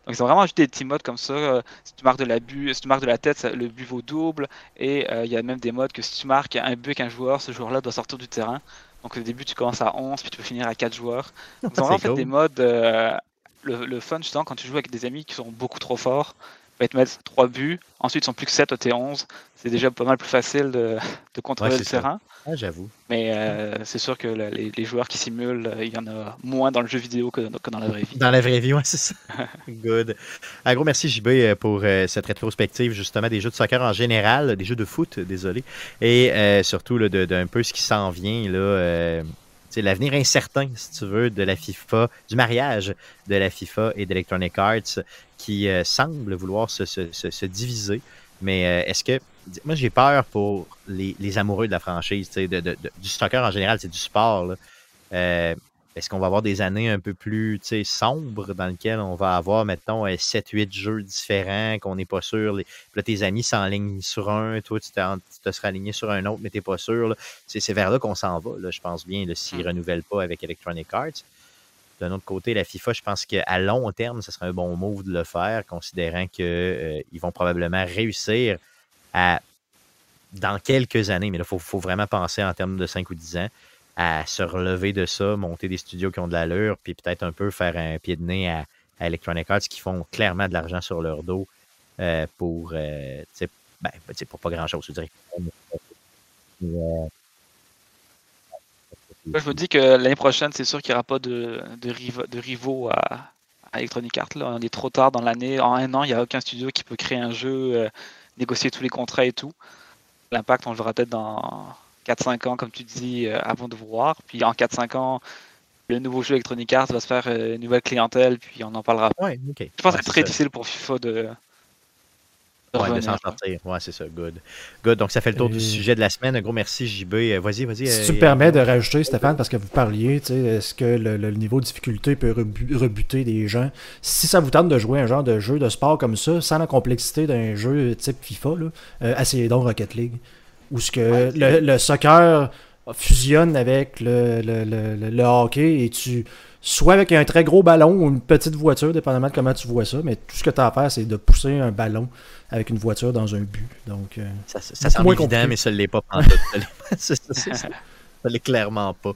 Donc ils ont vraiment ajouté des petits modes comme ça. Euh, si tu marques de la but, si tu marques de la tête, le but vaut double. Et euh, il y a même des modes que si tu marques un but qu'un joueur, ce joueur-là doit sortir du terrain. Donc au début tu commences à 11, puis tu peux finir à 4 joueurs. Ils ont vraiment fait des modes. Euh, le, le, fun justement quand tu joues avec des amis qui sont beaucoup trop forts, va te mettre 3 buts, ensuite ils sont plus que 7 au T11. C'est déjà pas mal plus facile de, contrôler le terrain. Ah, j'avoue. Mais euh, c'est sûr que les, joueurs qui simulent, euh, il y en a moins dans le jeu vidéo que, dans la vraie vie. Dans la vraie vie, ouais, c'est ça. Good. Un gros merci, JB, euh, pour cette rétrospective, justement, des jeux de soccer en général, des jeux de foot, désolé, et surtout d'un peu ce qui s'en vient, là. C'est l'avenir incertain, si tu veux, de la FIFA, du mariage de la FIFA et d'Electronic Arts qui semble vouloir se, se diviser. Mais est-ce que moi, j'ai peur pour les, amoureux de la franchise, du soccer en général, c'est du sport. Euh, est-ce qu'on va avoir des années un peu plus sombres dans lesquelles on va avoir, mettons, 7-8 euh, jeux différents, qu'on n'est pas sûr. Les... Là, tes amis s'enlignent sur un, toi, tu, te seras aligné sur un autre, mais tu n'es pas sûr. C'est vers là qu'on s'en va, là, je pense bien, s'ils ne mmh. renouvellent pas avec Electronic Arts. D'un autre côté, la FIFA, je pense qu'à long terme, ce serait un bon move de le faire, considérant qu'ils euh, vont probablement réussir à, dans quelques années, mais là, il faut, vraiment penser en termes de 5 ou 10 ans, à se relever de ça, monter des studios qui ont de l'allure, puis peut-être un peu faire un pied de nez à, Electronic Arts qui font clairement de l'argent sur leur dos euh, pour, euh, ben, pour pas grand-chose, je dirais. Je me dis que l'année prochaine, c'est sûr qu'il n'y aura pas de, de, rivaux à, Electronic Arts. Là. On est trop tard dans l'année. En un an, il n'y a aucun studio qui peut créer un jeu euh, négocier tous les contrats et tout. L'impact, on le verra peut-être dans 4-5 ans, comme tu dis, euh, avant de voir. Puis en 4-5 ans, le nouveau jeu Electronic Arts va se faire euh, une nouvelle clientèle, puis on en parlera. Ouais, Je pense que c'est très difficile pour FIFA de, Ouais, de s'en sortir. Ouais, c'est ça. Good. Good. Donc, ça fait le tour du sujet de la semaine. Un gros merci, JB. Euh, vas-y, vas-y. Si tu me permets de rajouter, Stéphane, parce que vous parliez, est-ce que le, niveau de difficulté peut rebuter des gens? Si ça vous tente de jouer un genre de jeu de sport comme ça, sans la complexité d'un jeu type FIFA, là, euh, essayez donc Rocket League. Où ce que le, soccer fusionne avec le, le hockey et tu soit avec un très gros ballon ou une petite voiture, dépendamment de comment tu vois ça, mais tout ce que tu as à faire, c'est de pousser un ballon avec une voiture dans un but. Donc, euh, ça, ça semble évident, mais ça ne l'est pas. ça ne l'est clairement pas.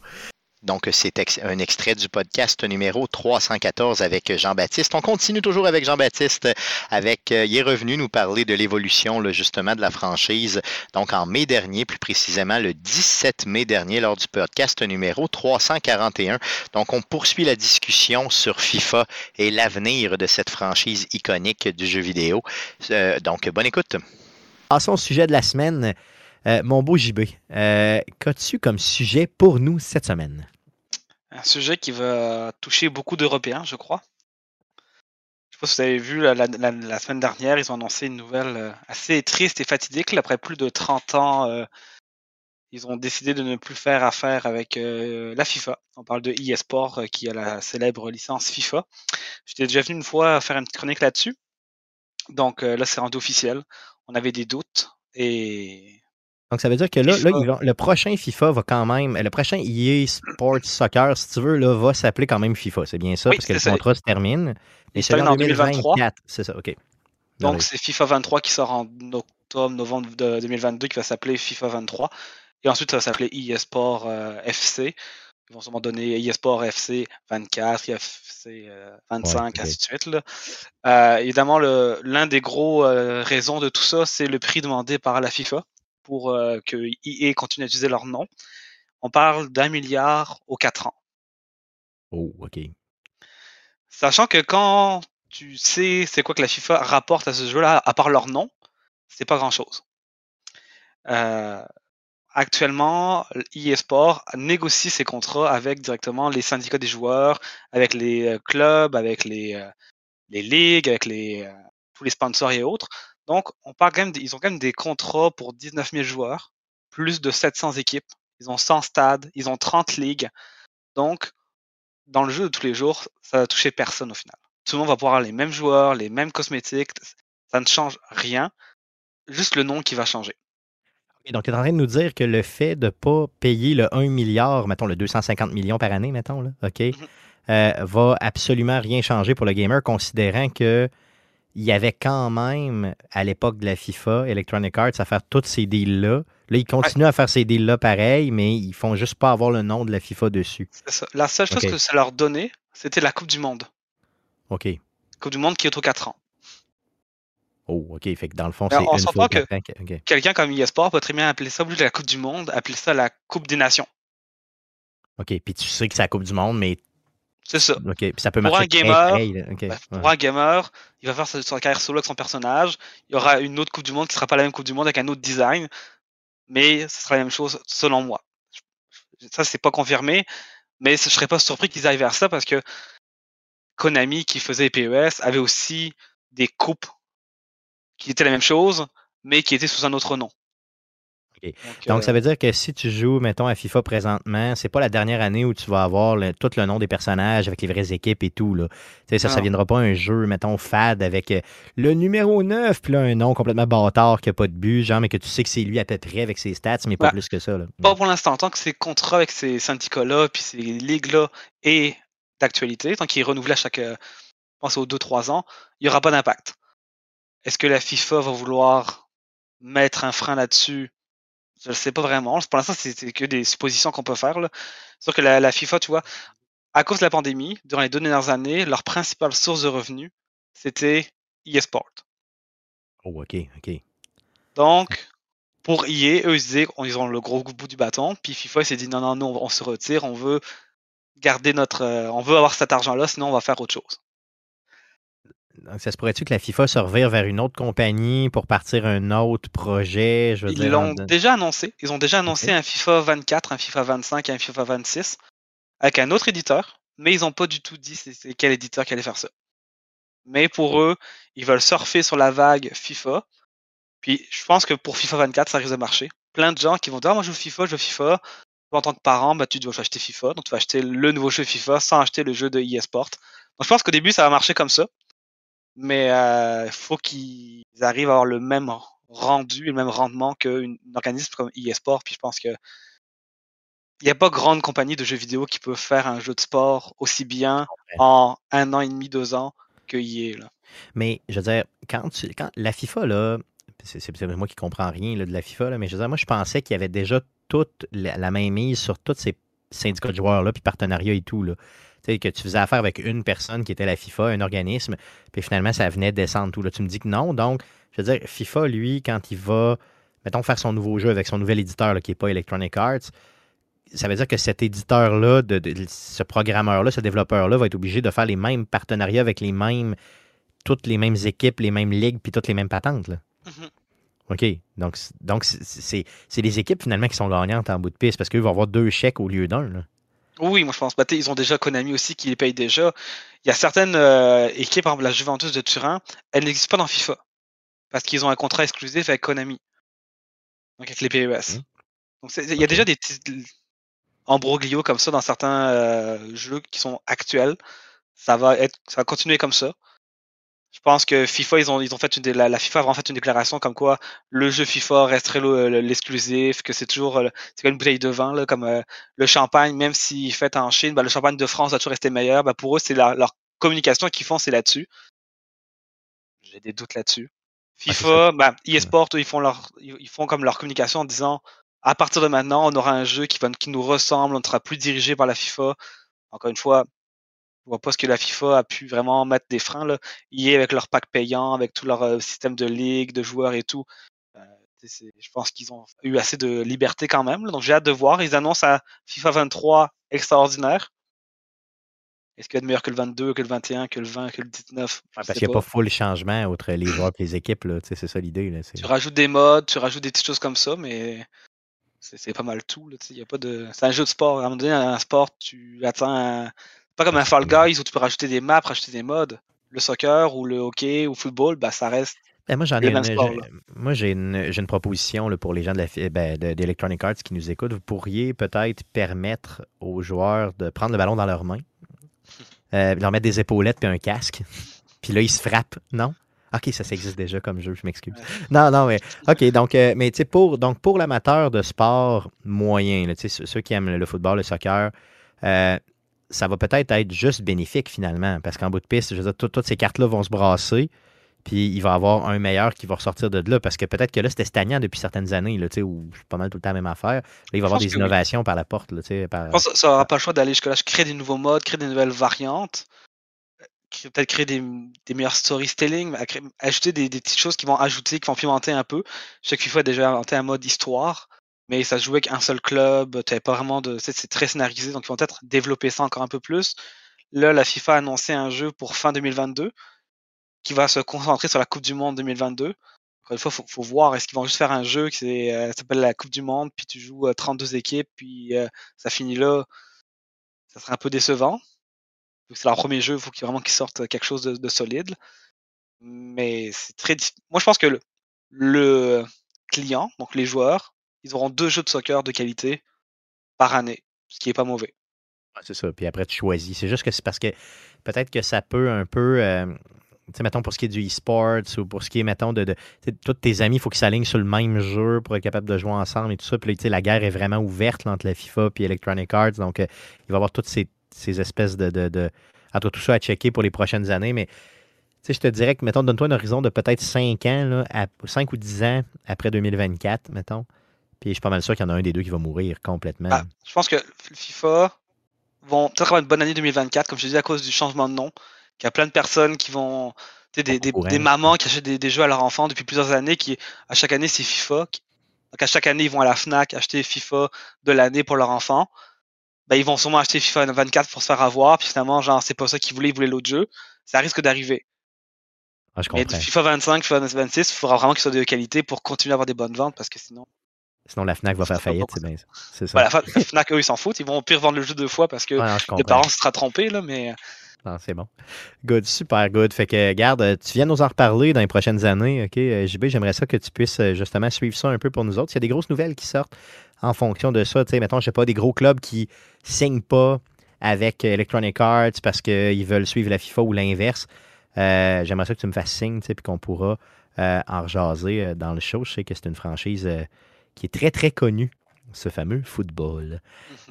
Donc, c'est un extrait du podcast numéro 314 avec Jean-Baptiste. On continue toujours avec Jean-Baptiste. Avec, euh, il est revenu nous parler de l'évolution, justement, de la franchise. Donc, en mai dernier, plus précisément le 17 mai dernier, lors du podcast numéro 341. Donc, on poursuit la discussion sur FIFA et l'avenir de cette franchise iconique du jeu vidéo. Euh, donc, bonne écoute. Passons au sujet de la semaine. Euh, mon beau JB, qu'as-tu comme sujet pour nous cette semaine? Un sujet qui va toucher beaucoup d'Européens, je crois. Je pas si vous avez vu, la, semaine dernière, ils ont annoncé une nouvelle euh, assez triste et fatidique. Après plus de 30 ans, euh, ils ont décidé de ne plus faire affaire avec euh, la FIFA. On parle de eSport, qui a la célèbre licence FIFA. J'étais déjà venu une fois faire une petite chronique là-dessus. Donc là, c'est rendu officiel. On avait des doutes et donc, ça veut dire que là, le prochain FIFA va quand même, le prochain EA Sports Soccer, si tu veux, là, va s'appeler quand même FIFA. C'est bien ça, parce que le contrat se termine. Et c'est en 2023. C'est ça, OK. Donc, c'est FIFA 23 qui sort en octobre, novembre de 2022 qui va s'appeler FIFA 23. Et ensuite, ça va s'appeler eSport euh, FC. Ils vont sûrement donner eSport FC 24, FC 25, ainsi de suite. Euh, évidemment, l'un des gros euh, raisons de tout ça, c'est le prix demandé par la FIFA pour euh, que EA continue à utiliser leur nom. On parle d'un milliard aux quatre ans. Oh, OK. Sachant que quand tu sais c'est quoi que la FIFA rapporte à ce jeu-là, à part leur nom, c'est pas grand-chose. Euh, actuellement, eSport négocie ses contrats avec directement les syndicats des joueurs, avec les euh, clubs, avec les, les ligues, avec les, tous les sponsors et autres. Donc, on parle quand même, ils ont quand même des contrats pour 19 000 joueurs, plus de 700 équipes. Ils ont 100 stades, ils ont 30 ligues. Donc, dans le jeu de tous les jours, ça va toucher personne au final. Tout le monde va pouvoir avoir les mêmes joueurs, les mêmes cosmétiques. Ça ne change rien. Juste le nom qui va changer. donc, tu es en train de nous dire que le fait de ne pas payer le 1 milliard, mettons le 250 millions par année, mettons, là, OK, mm-hmm. euh, va absolument rien changer pour le gamer, considérant que il y avait quand même, à l'époque de la FIFA, Electronic Arts, à faire tous ces deals-là. Là, ils continuent à faire ces deals-là pareil, mais ils font juste pas avoir le nom de la FIFA dessus. Ça. La seule chose que ça leur donnait, c'était la Coupe du Monde. OK. Coupe du Monde qui est aux 4 ans. Oh, OK. Fait que dans le fond, c'est une fois que quelqu'un comme eSport peut très bien appeler ça, au lieu de la Coupe du Monde, appeler ça la Coupe des Nations. OK. Puis tu sais que c'est la Coupe du Monde, mais c'est ça. ça peut pour un gamer, pour un gamer, il va faire sa, carrière solo avec son personnage. Il y aura une autre Coupe du Monde qui sera pas la même Coupe du Monde avec un autre design, mais ce sera la même chose selon moi. Ça, c'est pas confirmé, mais je serais pas surpris qu'ils arrivent vers ça parce que Konami, qui faisait PES, avait aussi des coupes qui étaient la même chose, mais qui étaient sous un autre nom. Donc, ça euh, veut dire que si tu joues, mettons, à FIFA présentement, c'est pas la dernière année où tu vas avoir tout le nom des personnages avec les vraies équipes et tout. Là. ça, ça viendra pas un jeu, mettons, fade avec euh, le numéro 9, puis là, un nom complètement bâtard qui n'a pas de but, genre, mais que tu sais que c'est lui à peu près avec ses stats, mais pas plus que ça. Pas pour l'instant. Tant que ces contrats avec ces syndicats-là, puis ces ligues-là et d'actualité, tant qu'il est renouvelé à chaque, euh, je pense, aux 2-3 ans, il n'y aura pas d'impact. Est-ce que la FIFA va vouloir mettre un frein là-dessus je ne sais pas vraiment. Pour l'instant, c'est que des suppositions qu'on peut faire. Là. Sauf que la, FIFA, tu vois, à cause de la pandémie, durant les deux dernières années, leur principale source de revenus, c'était eSport. Oh, ok, ok. Donc, pour EA, eux, ils disaient, ils ont le gros bout du bâton, puis FIFA s'est dit non, non, non, on se retire, on veut garder notre. Euh, on veut avoir cet argent-là, sinon on va faire autre chose. Donc, ça se pourrait-tu que la FIFA se revire vers une autre compagnie pour partir un autre projet? Je Ils l'ont déjà annoncé. Ils ont déjà annoncé un FIFA 24, un FIFA 25 et un FIFA 26 avec un autre éditeur, mais ils n'ont pas du tout dit c'est quel éditeur qui allait faire ça. Mais pour eux, ils veulent surfer sur la vague FIFA. Puis je pense que pour FIFA 24, ça risque de marcher. Plein de gens qui vont dire ah, moi je veux FIFA, je veux FIFA. En tant que parent, bah, tu dois acheter FIFA, donc tu vas acheter le nouveau jeu FIFA sans acheter le jeu de eSport. Donc je pense qu'au début, ça va marcher comme ça mais il euh, faut qu'ils arrivent à avoir le même rendu, le même rendement qu'un organisme comme eSport. Puis je pense que il n'y a pas grande compagnie de jeux vidéo qui peut faire un jeu de sport aussi bien en un an et demi, deux ans que EA. Là. Mais je veux dire, quand, quand la FIFA, là, c'est moi qui comprends rien de la FIFA, là, mais je veux dire, moi je pensais qu'il y avait déjà toute la, la, même mise sur toutes ces syndicat de joueurs-là, puis partenariat et tout. Là. Sais, que tu faisais affaire avec une personne qui était la FIFA, un organisme, puis finalement, ça venait descendre tout. Là. Tu me dis que non. Donc, je veux dire, FIFA, lui, quand il va, mettons, faire son nouveau jeu avec son nouvel éditeur là, qui n'est pas Electronic Arts, ça veut dire que cet éditeur-là, de, de- ce programmeur-là, ce développeur-là va être obligé de faire les mêmes partenariats avec les mêmes, toutes les mêmes équipes, les mêmes ligues, puis toutes les mêmes patentes. Là. Mhm. OK. Donc, c'est- donc c'est les équipes finalement qui sont gagnantes en bout de piste parce qu'eux vont avoir deux chèques au lieu d'un. Oui, moi je pense. Bah, ils ont déjà Konami aussi qui les paye déjà. Il y a certaines euh, équipes, par exemple la Juventus de Turin, elles n'existent pas dans FIFA parce qu'ils ont un contrat exclusif avec Konami, donc avec les PES. Mhm. Donc il y a déjà des petits embroglios comme ça dans certains euh, jeux qui sont actuels. Ça va être, ça va continuer comme ça. Je pense que FIFA, ils ont, ils ont fait une, la, la FIFA a vraiment fait une déclaration comme quoi le jeu FIFA resterait le- l'exclusif, que c'est toujours, euh, c'est comme une bouteille de vin, là, comme euh, le champagne, même s'il est fait en Chine, bah, le champagne de France va toujours rester meilleur. Bah, pour eux, c'est leur communication qu'ils font, c'est là-dessus. J'ai des doutes là-dessus. c'est FIFA, bah, eSport, ils font leur, ils font comme leur communication en disant, à partir de maintenant, on aura un jeu qui va, qui nous ressemble, on ne sera plus dirigé par la FIFA. Encore une fois, je vois pas ce que la FIFA a pu vraiment mettre des freins là. EA avec leur pack payant, avec tout leur euh, système de ligue, de joueurs et tout. Euh, je pense qu'ils ont eu assez de liberté quand même. là. Donc j'ai hâte de voir. Ils annoncent à FIFA 23 extraordinaire. Est-ce qu'il y a de meilleur que le 22, que le 21, que le 20, que le 19 Je Parce qu'il n'y a pas full changement entre les joueurs et les équipes. C'est ça l'idée. Tu rajoutes des modes, tu rajoutes des petites choses comme ça, mais c'est pas mal tout. là, tu sais, y a pas de... C'est un jeu de sport. À un moment donné, un sport, tu attends un... Pas comme un Fall Guys où tu peux rajouter des maps, rajouter des modes. Le soccer ou le hockey ou le football, bah, ça reste. Ben, moi, j'en ai une, moi, j'ai une, proposition là, pour les gens de la fi- ben, de- d'Electronic Arts qui nous écoutent. Vous pourriez peut-être permettre aux joueurs de prendre le ballon dans leurs mains, euh, leur mettre des épaulettes puis un casque, puis là, ils se frappent. Non? OK, ça, ça existe déjà comme jeu, je m'excuse. Non, non, mais OK, donc, euh, mais tu sais, pour, donc, pour l'amateur de sport moyen, là, ceux qui aiment le football, le soccer, euh, ça va peut-être être juste bénéfique finalement, parce qu'en bout de piste, je veux dire, tout- toutes ces cartes-là vont se brasser, puis il va y avoir un meilleur qui va ressortir de là, parce que peut-être que là, c'était stagnant depuis certaines années, là, tu sais, où c'est pas mal tout le temps la même affaire. Là, il va y avoir des oui. innovations par la porte, là, tu sais, par- Je pense que ça n'aura pas le choix d'aller jusque-là. Créer des nouveaux modes, créer des nouvelles variantes. Peut-être créer des, des meilleurs storytelling, ajouter des, des petites choses qui vont ajouter, qui vont pimenter un peu. Je sais FIFA a déjà inventé un mode histoire, mais ça se jouait avec un seul club. Tu pas vraiment de. C'est très scénarisé, donc ils vont peut-être développer ça encore un peu plus. Là, la FIFA a annoncé un jeu pour fin 2022 qui va se concentrer sur la Coupe du Monde 2022. Encore une fois, faut, faut voir, est-ce qu'ils vont juste faire un jeu qui euh, s'appelle la Coupe du Monde, puis tu joues euh, 32 équipes, puis euh, ça finit là. Ça serait un peu décevant. C'est leur premier jeu, il faut vraiment qu'ils sortent quelque chose de, de solide. Mais c'est très. Moi, je pense que le, le client, donc les joueurs, ils auront deux jeux de soccer de qualité par année, ce qui est pas mauvais. C'est ça. Puis après, tu choisis. C'est juste que c'est parce que peut-être que ça peut un peu. euh, tu sais, mettons, pour ce qui est du e-sports ou pour ce qui est, mettons, de. tous tes amis, il faut qu'ils s'alignent sur le même jeu pour être capable de jouer ensemble et tout ça. Puis tu sais, la guerre est vraiment ouverte entre la FIFA et Electronic Arts. Donc, euh, il va y avoir toutes ces, ces espèces de. de, de entre tout ça à checker pour les prochaines années. Mais. Tu sais, je te dirais que, mettons, donne-toi un horizon de peut-être 5 ans, là, à, 5 ou 10 ans après 2024, mettons. Puis je suis pas mal sûr qu'il y en a un des deux qui va mourir complètement. Ah, je pense que FIFA vont peut-être avoir une bonne année 2024, comme je disais, à cause du changement de nom. Qu'il y a plein de personnes qui vont. Des, des, des mamans qui achètent des, des jeux à leurs enfants depuis plusieurs années, qui à chaque année c'est FIFA. Donc à chaque année, ils vont à la Fnac acheter FIFA de l'année pour leur enfant. Ben, ils vont sûrement acheter FIFA 24 pour se faire avoir, puis finalement, genre, c'est pas ça qu'ils voulaient, ils voulaient l'autre jeu. Ça risque d'arriver. Ah, je Mais comprends. FIFA 25, FIFA 26, il faudra vraiment qu'ils soient de qualité pour continuer à avoir des bonnes ventes, parce que sinon. Sinon, la FNAC va faire faillite, c'est bien ça. Ça. Voilà, la Fnac, eux, ils s'en foutent. Ils vont au pire vendre le jeu deux fois parce que Ouais, non, comprends. parents se sera trompés, là, mais. Non, c'est bon. Good, super good. Fait que, garde, euh, tu viens nous en reparler dans les prochaines années. OK, Euh, JB, j'aimerais ça que tu puisses euh, justement suivre ça un peu pour nous autres. S'il y a des grosses nouvelles qui sortent en fonction de ça, tu sais, mettons, je sais pas, des gros clubs qui signent pas avec Electronic Arts parce qu'ils veulent suivre la FIFA ou l'inverse, euh, j'aimerais ça que tu me fasses signe, tu sais, puis qu'on pourra euh, en rejaser euh, dans le show. Je sais que c'est une franchise euh, qui est très, très connue, ce fameux football.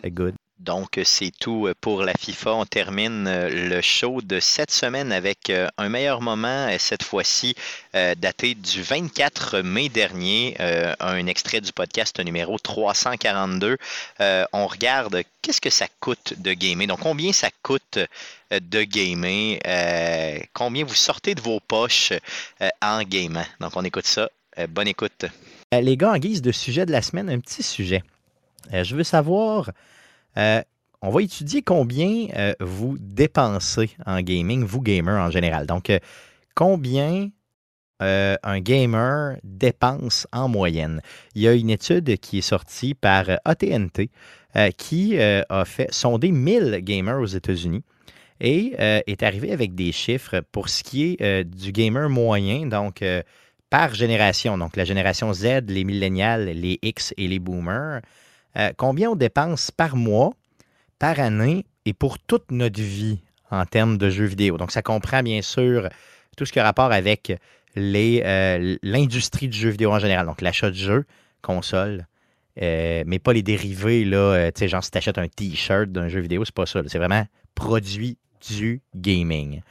Good. Donc, c'est tout pour la FIFA. On termine euh, le show de cette semaine avec euh, un meilleur moment, euh, cette fois-ci daté du 24 mai dernier, un extrait du podcast numéro 342. on regarde qu'est-ce que ça coûte de gamer? Donc, combien ça coûte de gamer, combien vous sortez de vos poches en gaming. Donc, on écoute ça. bonne écoute. Les gars, en guise de sujet de la semaine, un petit sujet. je veux savoir euh, on va étudier combien euh, vous dépensez en gaming, vous gamers en général. Donc, euh, combien un gamer dépense en moyenne? Il y a une étude qui est sortie par ATNT qui a fait sonder 1000 gamers aux États-Unis et est arrivé avec des chiffres pour ce qui est du gamer moyen, donc par génération, donc la génération Z, les millénials, les X et les boomers. Euh, combien on dépense par mois, par année et pour toute notre vie en termes de jeux vidéo? Donc, ça comprend bien sûr tout ce qui a rapport avec euh, l'industrie du jeu vidéo en général. Donc, l'achat de jeux, console, euh, mais pas les dérivés, là, tu sais, genre si tu achètes un T-shirt d'un jeu vidéo, c'est pas ça. C'est vraiment produit du gaming.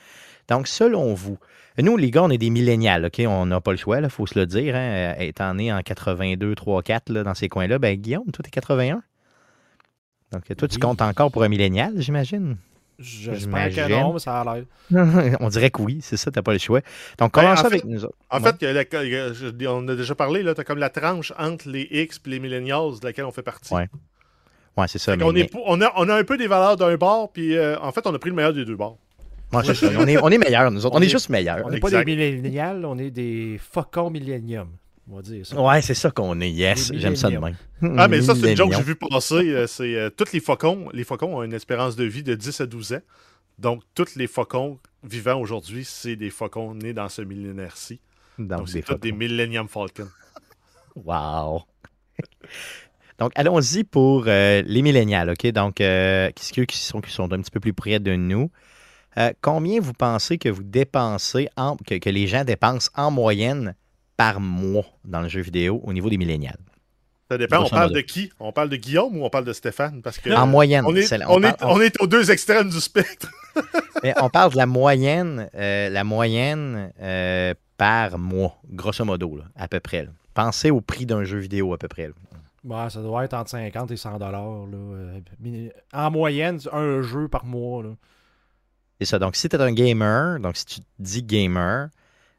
Donc, selon vous, nous, les gars, on est des millénials, OK? On n'a pas le choix, il faut se le dire. Hein? Étant né en 82, 3, 4, là, dans ces coins-là, ben Guillaume, toi, t'es 81. Donc, toi, tu comptes encore pour un millénial, j'imagine? J'espère que non, mais ça a l'air. on dirait que oui, c'est ça, t'as pas le choix. Donc, ben, commençons avec nous autres. En fait, on a déjà parlé, tu as comme la tranche entre les X et les millennials de laquelle on fait partie. Ouais. Ouais, c'est ça. on, est, on, a, on, a, un peu des valeurs d'un bord, puis euh, en fait, on a pris le meilleur des deux bords on, est, on est meilleurs, nous autres. On, est, juste meilleurs. On n'est pas des millénials, on est des faucons millénium. On va dire ça. Ouais, c'est ça qu'on est. Yes, j'aime ça de même. Ah, mais ça, c'est une joke que j'ai vu passer. Euh, c'est euh, tous les faucons. Les faucons ont une espérance de vie de 10 à 12 ans. Donc, tous les faucons vivants aujourd'hui, c'est des faucons nés dans ce millénaire-ci. Donc, c'est tous des Millennium Falcons. Wow! Donc, allons-y pour euh, les millénials, OK? Donc, euh, qui sont, qui sont un petit peu plus près de nous. Euh, combien vous pensez que vous dépensez, en, que, les gens dépensent en moyenne par mois dans le jeu vidéo au niveau des millénials? Ça dépend, on parle de qui? On parle de Guillaume ou on parle de Stéphane? Parce que en moyenne. On est, on, est, aux deux extrêmes du spectre. Mais on parle de la moyenne, euh, la moyenne euh, par mois, grosso modo, à peu près. Pensez au prix d'un jeu vidéo à peu près. ça doit être entre 50 et 100 dollars. En moyenne, un jeu par mois. Là. C'est ça. Donc, si tu es un gamer, donc si tu dis gamer,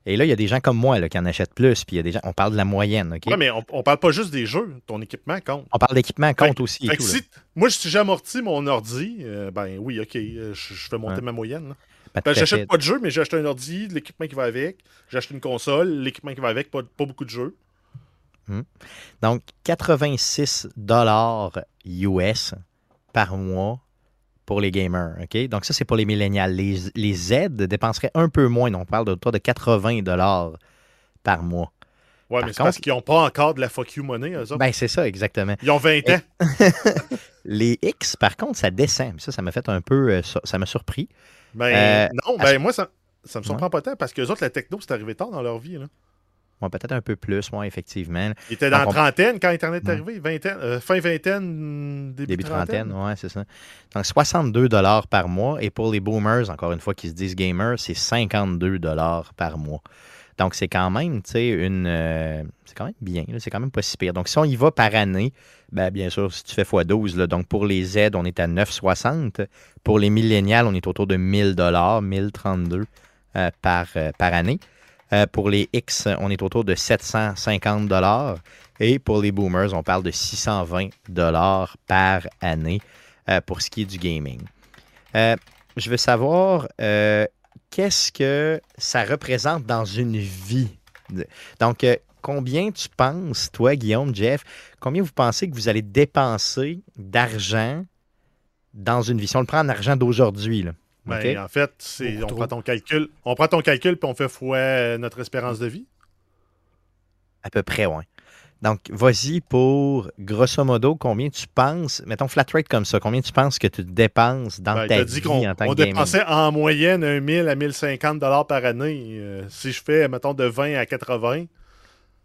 et là, il y a des gens comme moi là, qui en achètent plus, puis il y a des gens, on parle de la moyenne, OK? Oui, mais on, on parle pas juste des jeux, ton équipement compte. On parle d'équipement compte aussi. moi, si j'amortis mon ordi, euh, ben oui, OK, euh, je, fais monter ma moyenne. Ben, ben, j'achète pas de jeux, mais j'ai acheté un ordi, l'équipement qui va avec, j'ai acheté une console, l'équipement qui va avec, pas, pas beaucoup de jeux. Hmm. Donc, 86 dollars US par mois pour les gamers. OK? Donc, ça, c'est pour les millénials. Les, les, Z dépenseraient un peu moins. on parle de, de 80 par mois. Oui, mais c'est parce qu'ils n'ont pas encore de la fuck you money, eux autres. Ben, c'est ça, exactement. Ils ont 20 ans. les X, par contre, ça descend. Ça, ça m'a fait un peu. Euh, ça m'a surpris. Ben, euh, non, ben, moi, ça, ça me surprend pas tant parce que les autres, la techno, c'est arrivé tard dans leur vie. Là peut-être un peu plus, moi, effectivement. Il était dans la trentaine quand Internet est arrivé, vingtaine, euh, fin vingtaine, début, début trentaine. oui, c'est ça. Donc, 62 par mois. Et pour les boomers, encore une fois, qui se disent gamers, c'est 52 par mois. Donc, c'est quand même, tu sais, une. Euh, c'est quand même bien, c'est quand même pas si pire. Donc, si on y va par année, ben, bien sûr, si tu fais x12, là, donc pour les Z, on est à 9,60. Pour les millénials, on est autour de 1000 1032 euh, par, par année. Euh, pour les X, on est autour de 750 dollars. Et pour les boomers, on parle de 620 dollars par année euh, pour ce qui est du gaming. Euh, je veux savoir qu'est-ce que ça représente dans une vie? Donc, combien tu penses, toi, Guillaume, Jeff, combien vous pensez que vous allez dépenser d'argent dans une vie? Si on le prend en argent d'aujourd'hui, ben, En fait, c'est, on prend ton calcul, on prend ton calcul puis on fait fois euh, notre espérance de vie. À peu près, oui. Donc, vas-y pour, grosso modo, combien tu penses, mettons flat rate comme ça, combien tu penses que tu dépenses dans ben, ta vie en tant que On dépensait en moyenne 1 000 à 1050 dollars par année. Euh, si je fais, mettons, de 20 à 80,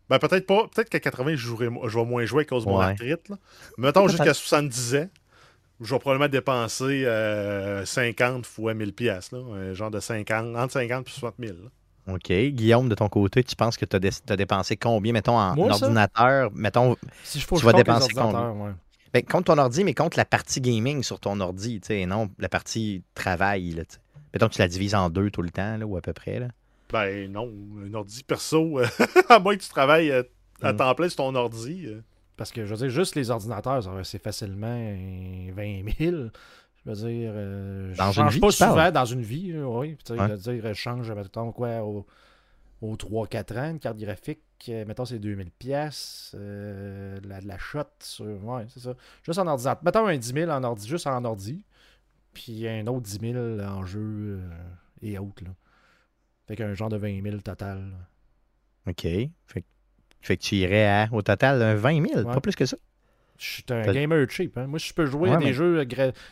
ben peut-être pas, peut-être qu'à 80, je, jouerai, je vais moins jouer à cause de mon arthrite. Mettons jusqu'à 70 ans. Je vais probablement dépenser 50 fois 1000 pièces, un genre de 50, entre 50 et 60 000. OK. Guillaume, de ton côté, tu penses que tu as, dépensé combien, mettons, en ordinateur? Mettons, si je faut tu vas dépenser combien? Ouais. Ben, contre ton ordi, mais contre la partie gaming sur ton ordi, tu sais, non la partie travail. Là, mettons que tu la divises en deux tout le temps, là, ou à peu près. Là. Ben non, un ordi perso, à moins que tu travailles euh, à, hmm. temps plein sur ton ordi. Euh. Parce que je veux dire, juste les ordinateurs, c'est facilement 20 000. Je veux dire, euh, je change pas souvent dans une vie, oui. Je veux dire, je change, mettons, quoi, au, au 3-4 ans, une carte graphique, mettons, c'est 2000 pièces euh, la, la shot sur... Ouais, c'est ça. Juste en ordinateur. Mettons un 10 000 en ordi, juste en ordi, puis un autre 10 000 en jeu euh, et autres, là. Fait qu'un genre de 20 000 total. OK. Fait, fait, que tu irais à, au total, 20 000, pas plus que ça. Je suis un gamer cheap. Hein. Moi, si je peux jouer à des jeux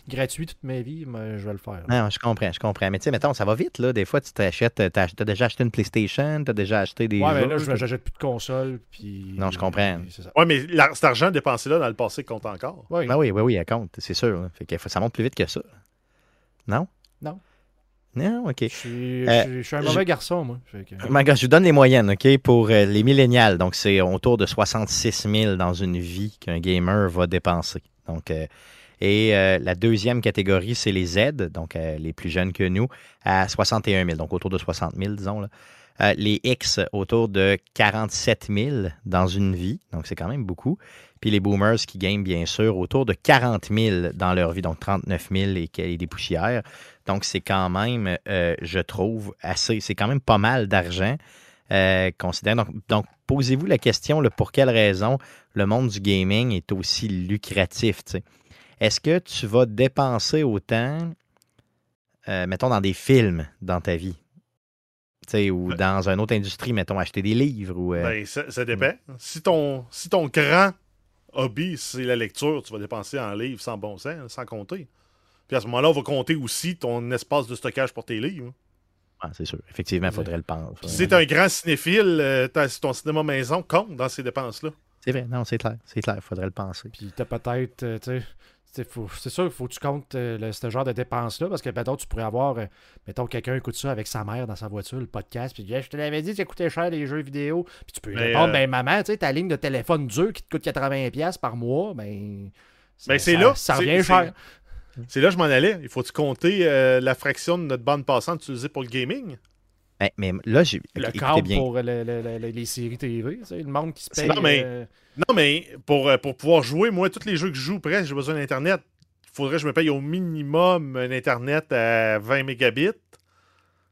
gratuits toute ma vie, je vais le faire. Non, je comprends, je comprends. Mais tu sais, mettons, ça va vite. Là. Des fois, tu t'achètes, as, as, déjà acheté une PlayStation, tu as déjà acheté des. Ouais, mais là, j'achète plus de console. Puis... Non, je comprends. Ouais, mais cet argent dépensé là dans le passé compte encore. Oui, ben oui, oui, oui, elle compte, c'est sûr. Fait que ça monte plus vite que ça. Non? Non. OK. Je suis, euh, un mauvais garçon, moi. je vous donne les moyennes, OK, pour euh, les millénials. Donc, c'est autour de 66 000 dans une vie qu'un gamer va dépenser. Donc, euh, et la deuxième catégorie, c'est les Z, donc les plus jeunes que nous, à 61 000, donc autour de 60 000, disons. Là. les X, autour de 47 000 dans une vie, donc c'est quand même beaucoup. Puis les boomers qui gagnent, bien sûr, autour de 40 000 dans leur vie, donc 39 000 et, et des poussières. Donc, c'est quand même, euh, je trouve, assez, c'est quand même pas mal d'argent. Euh, donc, donc posez-vous la question pour quelle raison le monde du gaming est aussi lucratif. Est-ce que tu vas dépenser autant, euh, mettons, dans des films dans ta vie? ou dans une autre industrie, mettons, acheter des livres? Ou, ben, ça, dépend. Si, ton, si ton grand hobby, c'est la lecture, tu vas dépenser en livres sans bon sens, sans compter. Puis à ce moment-là, on va compter aussi ton espace de stockage pour tes livres. Ah, c'est sûr. Effectivement, il faudrait le penser. Si c'est un grand cinéphile, euh, ton cinéma maison compte dans ces dépenses-là. C'est vrai, non, c'est clair. C'est clair, il faudrait le penser. Puis t'as peut-être, euh, tu sais, c'est sûr, il faut que tu comptes euh, ce genre de dépenses-là, parce que peut-être tu pourrais avoir, mettons, quelqu'un écoute ça avec sa mère dans sa voiture, le podcast, puis je te l'avais dit, ça coûtait cher les jeux vidéo. Puis tu peux lui répondre, ben maman, tu sais, ta ligne de téléphone dure qui te coûte 80$ par mois, ben. ben c'est là. Ça revient cher. C'est là que je m'en allais. Il faut-tu compter euh, la fraction de notre bande passante utilisée pour le gaming? Ben, mais là, j'ai. Le câble pour les séries TV, le monde qui se paye. Non, mais, euh, non, mais pour, euh, pour pouvoir jouer, moi, tous les jeux que je joue presque, j'ai besoin d'Internet. Il faudrait que je me paye au minimum un Internet à 20 mégabits.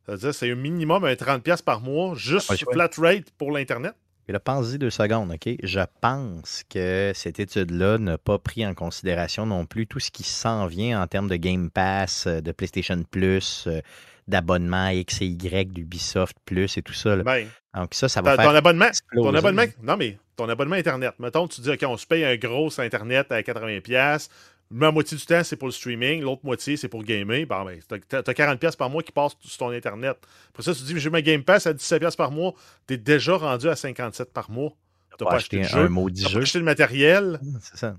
C'est-à-dire, c'est un minimum un 30$ par mois, juste ah, flat rate pour l'Internet. Mais là, pense-y deux secondes, OK? Je pense que cette étude-là n'a pas pris en considération non plus tout ce qui s'en vient en termes de Game Pass, euh, de PlayStation Plus, euh, d'abonnement X et Y, d'Ubisoft Plus et tout ça. Ben, Donc ça, ça va faire ton abonnement, ton abonnement, non mais ton abonnement Internet. Mettons, tu dis, OK, on se paye un gros Internet à 80$, la moitié du temps, c'est pour le streaming, l'autre moitié, c'est pour gamer. Bon, ben, t'as, 40$ par mois qui passent sur ton Internet. Après ça, tu dis, j'ai ma Game Pass à 17$ par mois. T'es déjà rendu à 57$ par mois. T'as pas acheté, le jeu. Un t'as pas acheté le matériel. C'est ça.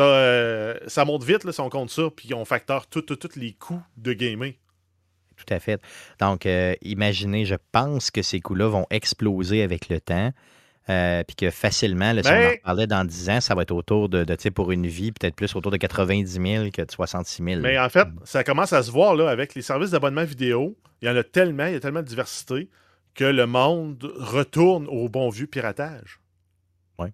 Euh, ça monte vite, là, si on compte ça, puis on facteur tous les coûts de gamer. Tout à fait. Donc, euh, imaginez, je pense que ces coûts-là vont exploser avec le temps. Euh, puis que facilement, si on en parlait dans 10 ans, ça va être autour de, de pour une vie, peut-être plus autour de 90 000 que de 66 000. Mais en fait, ça commence à se voir là, avec les services d'abonnement vidéo. Il y en a tellement, il y a tellement de diversité que le monde retourne au bon vieux piratage. Ouais.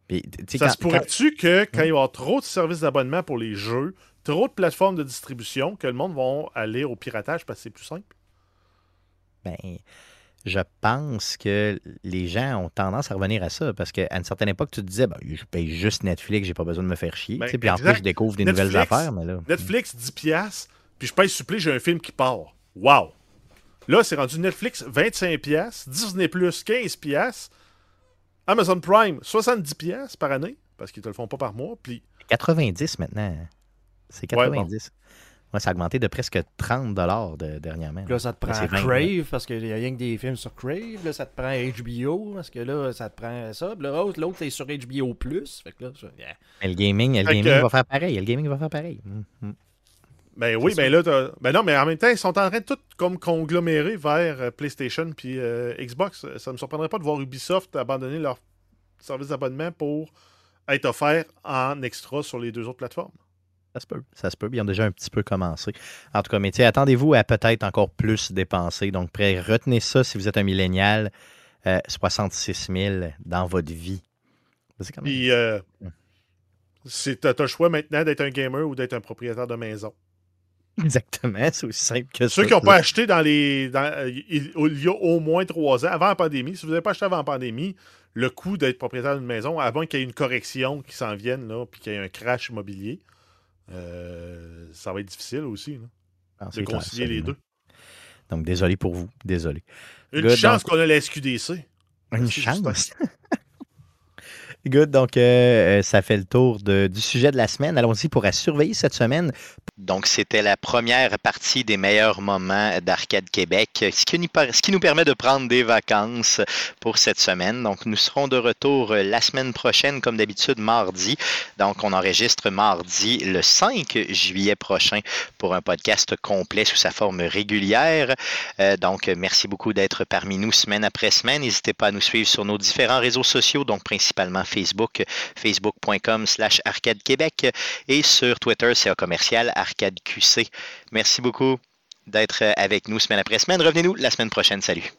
ça se pourrait-tu que quand il y aura trop de services d'abonnement pour les jeux, trop de plateformes de distribution, que le monde va aller au piratage parce que c'est plus simple? Ben, je pense que les gens ont tendance à revenir à ça parce qu'à une certaine époque, tu te disais, ben, je paye juste Netflix, j'ai pas besoin de me faire chier. Ben, puis en plus, je découvre des nouvelles affaires. Mais là... Netflix, 10$, puis je paye supplé, j'ai un film qui part. Wow! Là, c'est rendu Netflix, 25$, Disney, 15$, Amazon Prime, 70$ par année, parce qu'ils te le font pas par mois. Puis... 90 maintenant. C'est 90. ça a augmenté de presque 30 de, dernièrement. Là, ça te prend Crave, parce qu'il y a rien que des films sur Crave. Là, ça te prend HBO, parce que là, ça te prend ça. L'autre, l'autre est sur HBO+. Fait que là, le gaming, le gaming va faire pareil. Le gaming va faire pareil. Mm, mm. Ben oui, ben là, ben non, mais en même temps, ils sont en train de tout comme conglomérer vers euh, PlayStation puis euh, Xbox. Ça ne me surprendrait pas de voir Ubisoft abandonner leur service d'abonnement pour être offert en extra sur les deux autres plateformes. Ça se peut, ça se peut. Ils ont déjà un petit peu commencé. En tout cas, mais attendez-vous à peut-être encore plus dépenser. Donc, prêt, retenez ça si vous êtes un millénial. 66 euh, 000 dans votre vie. Puis, euh, tu as le choix maintenant d'être un gamer ou d'être un propriétaire de maison. Exactement, c'est aussi simple que ça. Ceux qui n'ont pas acheté dans les. il, y a au moins trois ans, avant la pandémie, si vous n'avez pas acheté avant la pandémie, le coût d'être propriétaire d'une maison, avant qu'il y ait une correction qui s'en vienne, là, puis qu'il y ait un crash immobilier, euh, ça va être difficile aussi ah, de concilier les deux. Donc, désolé pour vous. Désolé. Une chance qu'on a la SQDC. Une chance. Good. Donc, euh, euh, ça fait le tour du sujet de la semaine. Allons-y pour surveiller cette semaine. Donc, c'était la première partie des meilleurs moments d'Arcade Québec, ce qui, nous, permet de prendre des vacances pour cette semaine. Donc, nous serons de retour la semaine prochaine, comme d'habitude, mardi. Donc, on enregistre mardi le 5 juillet prochain pour un podcast complet sous sa forme régulière. Euh, donc, merci beaucoup d'être parmi nous semaine après semaine. N'hésitez pas à nous suivre sur nos différents réseaux sociaux, donc principalement Facebook, facebook.com slash arcade Québec et sur Twitter, c'est commercial arcade QC. Merci beaucoup d'être avec nous semaine après semaine. Revenez-nous la semaine prochaine. Salut.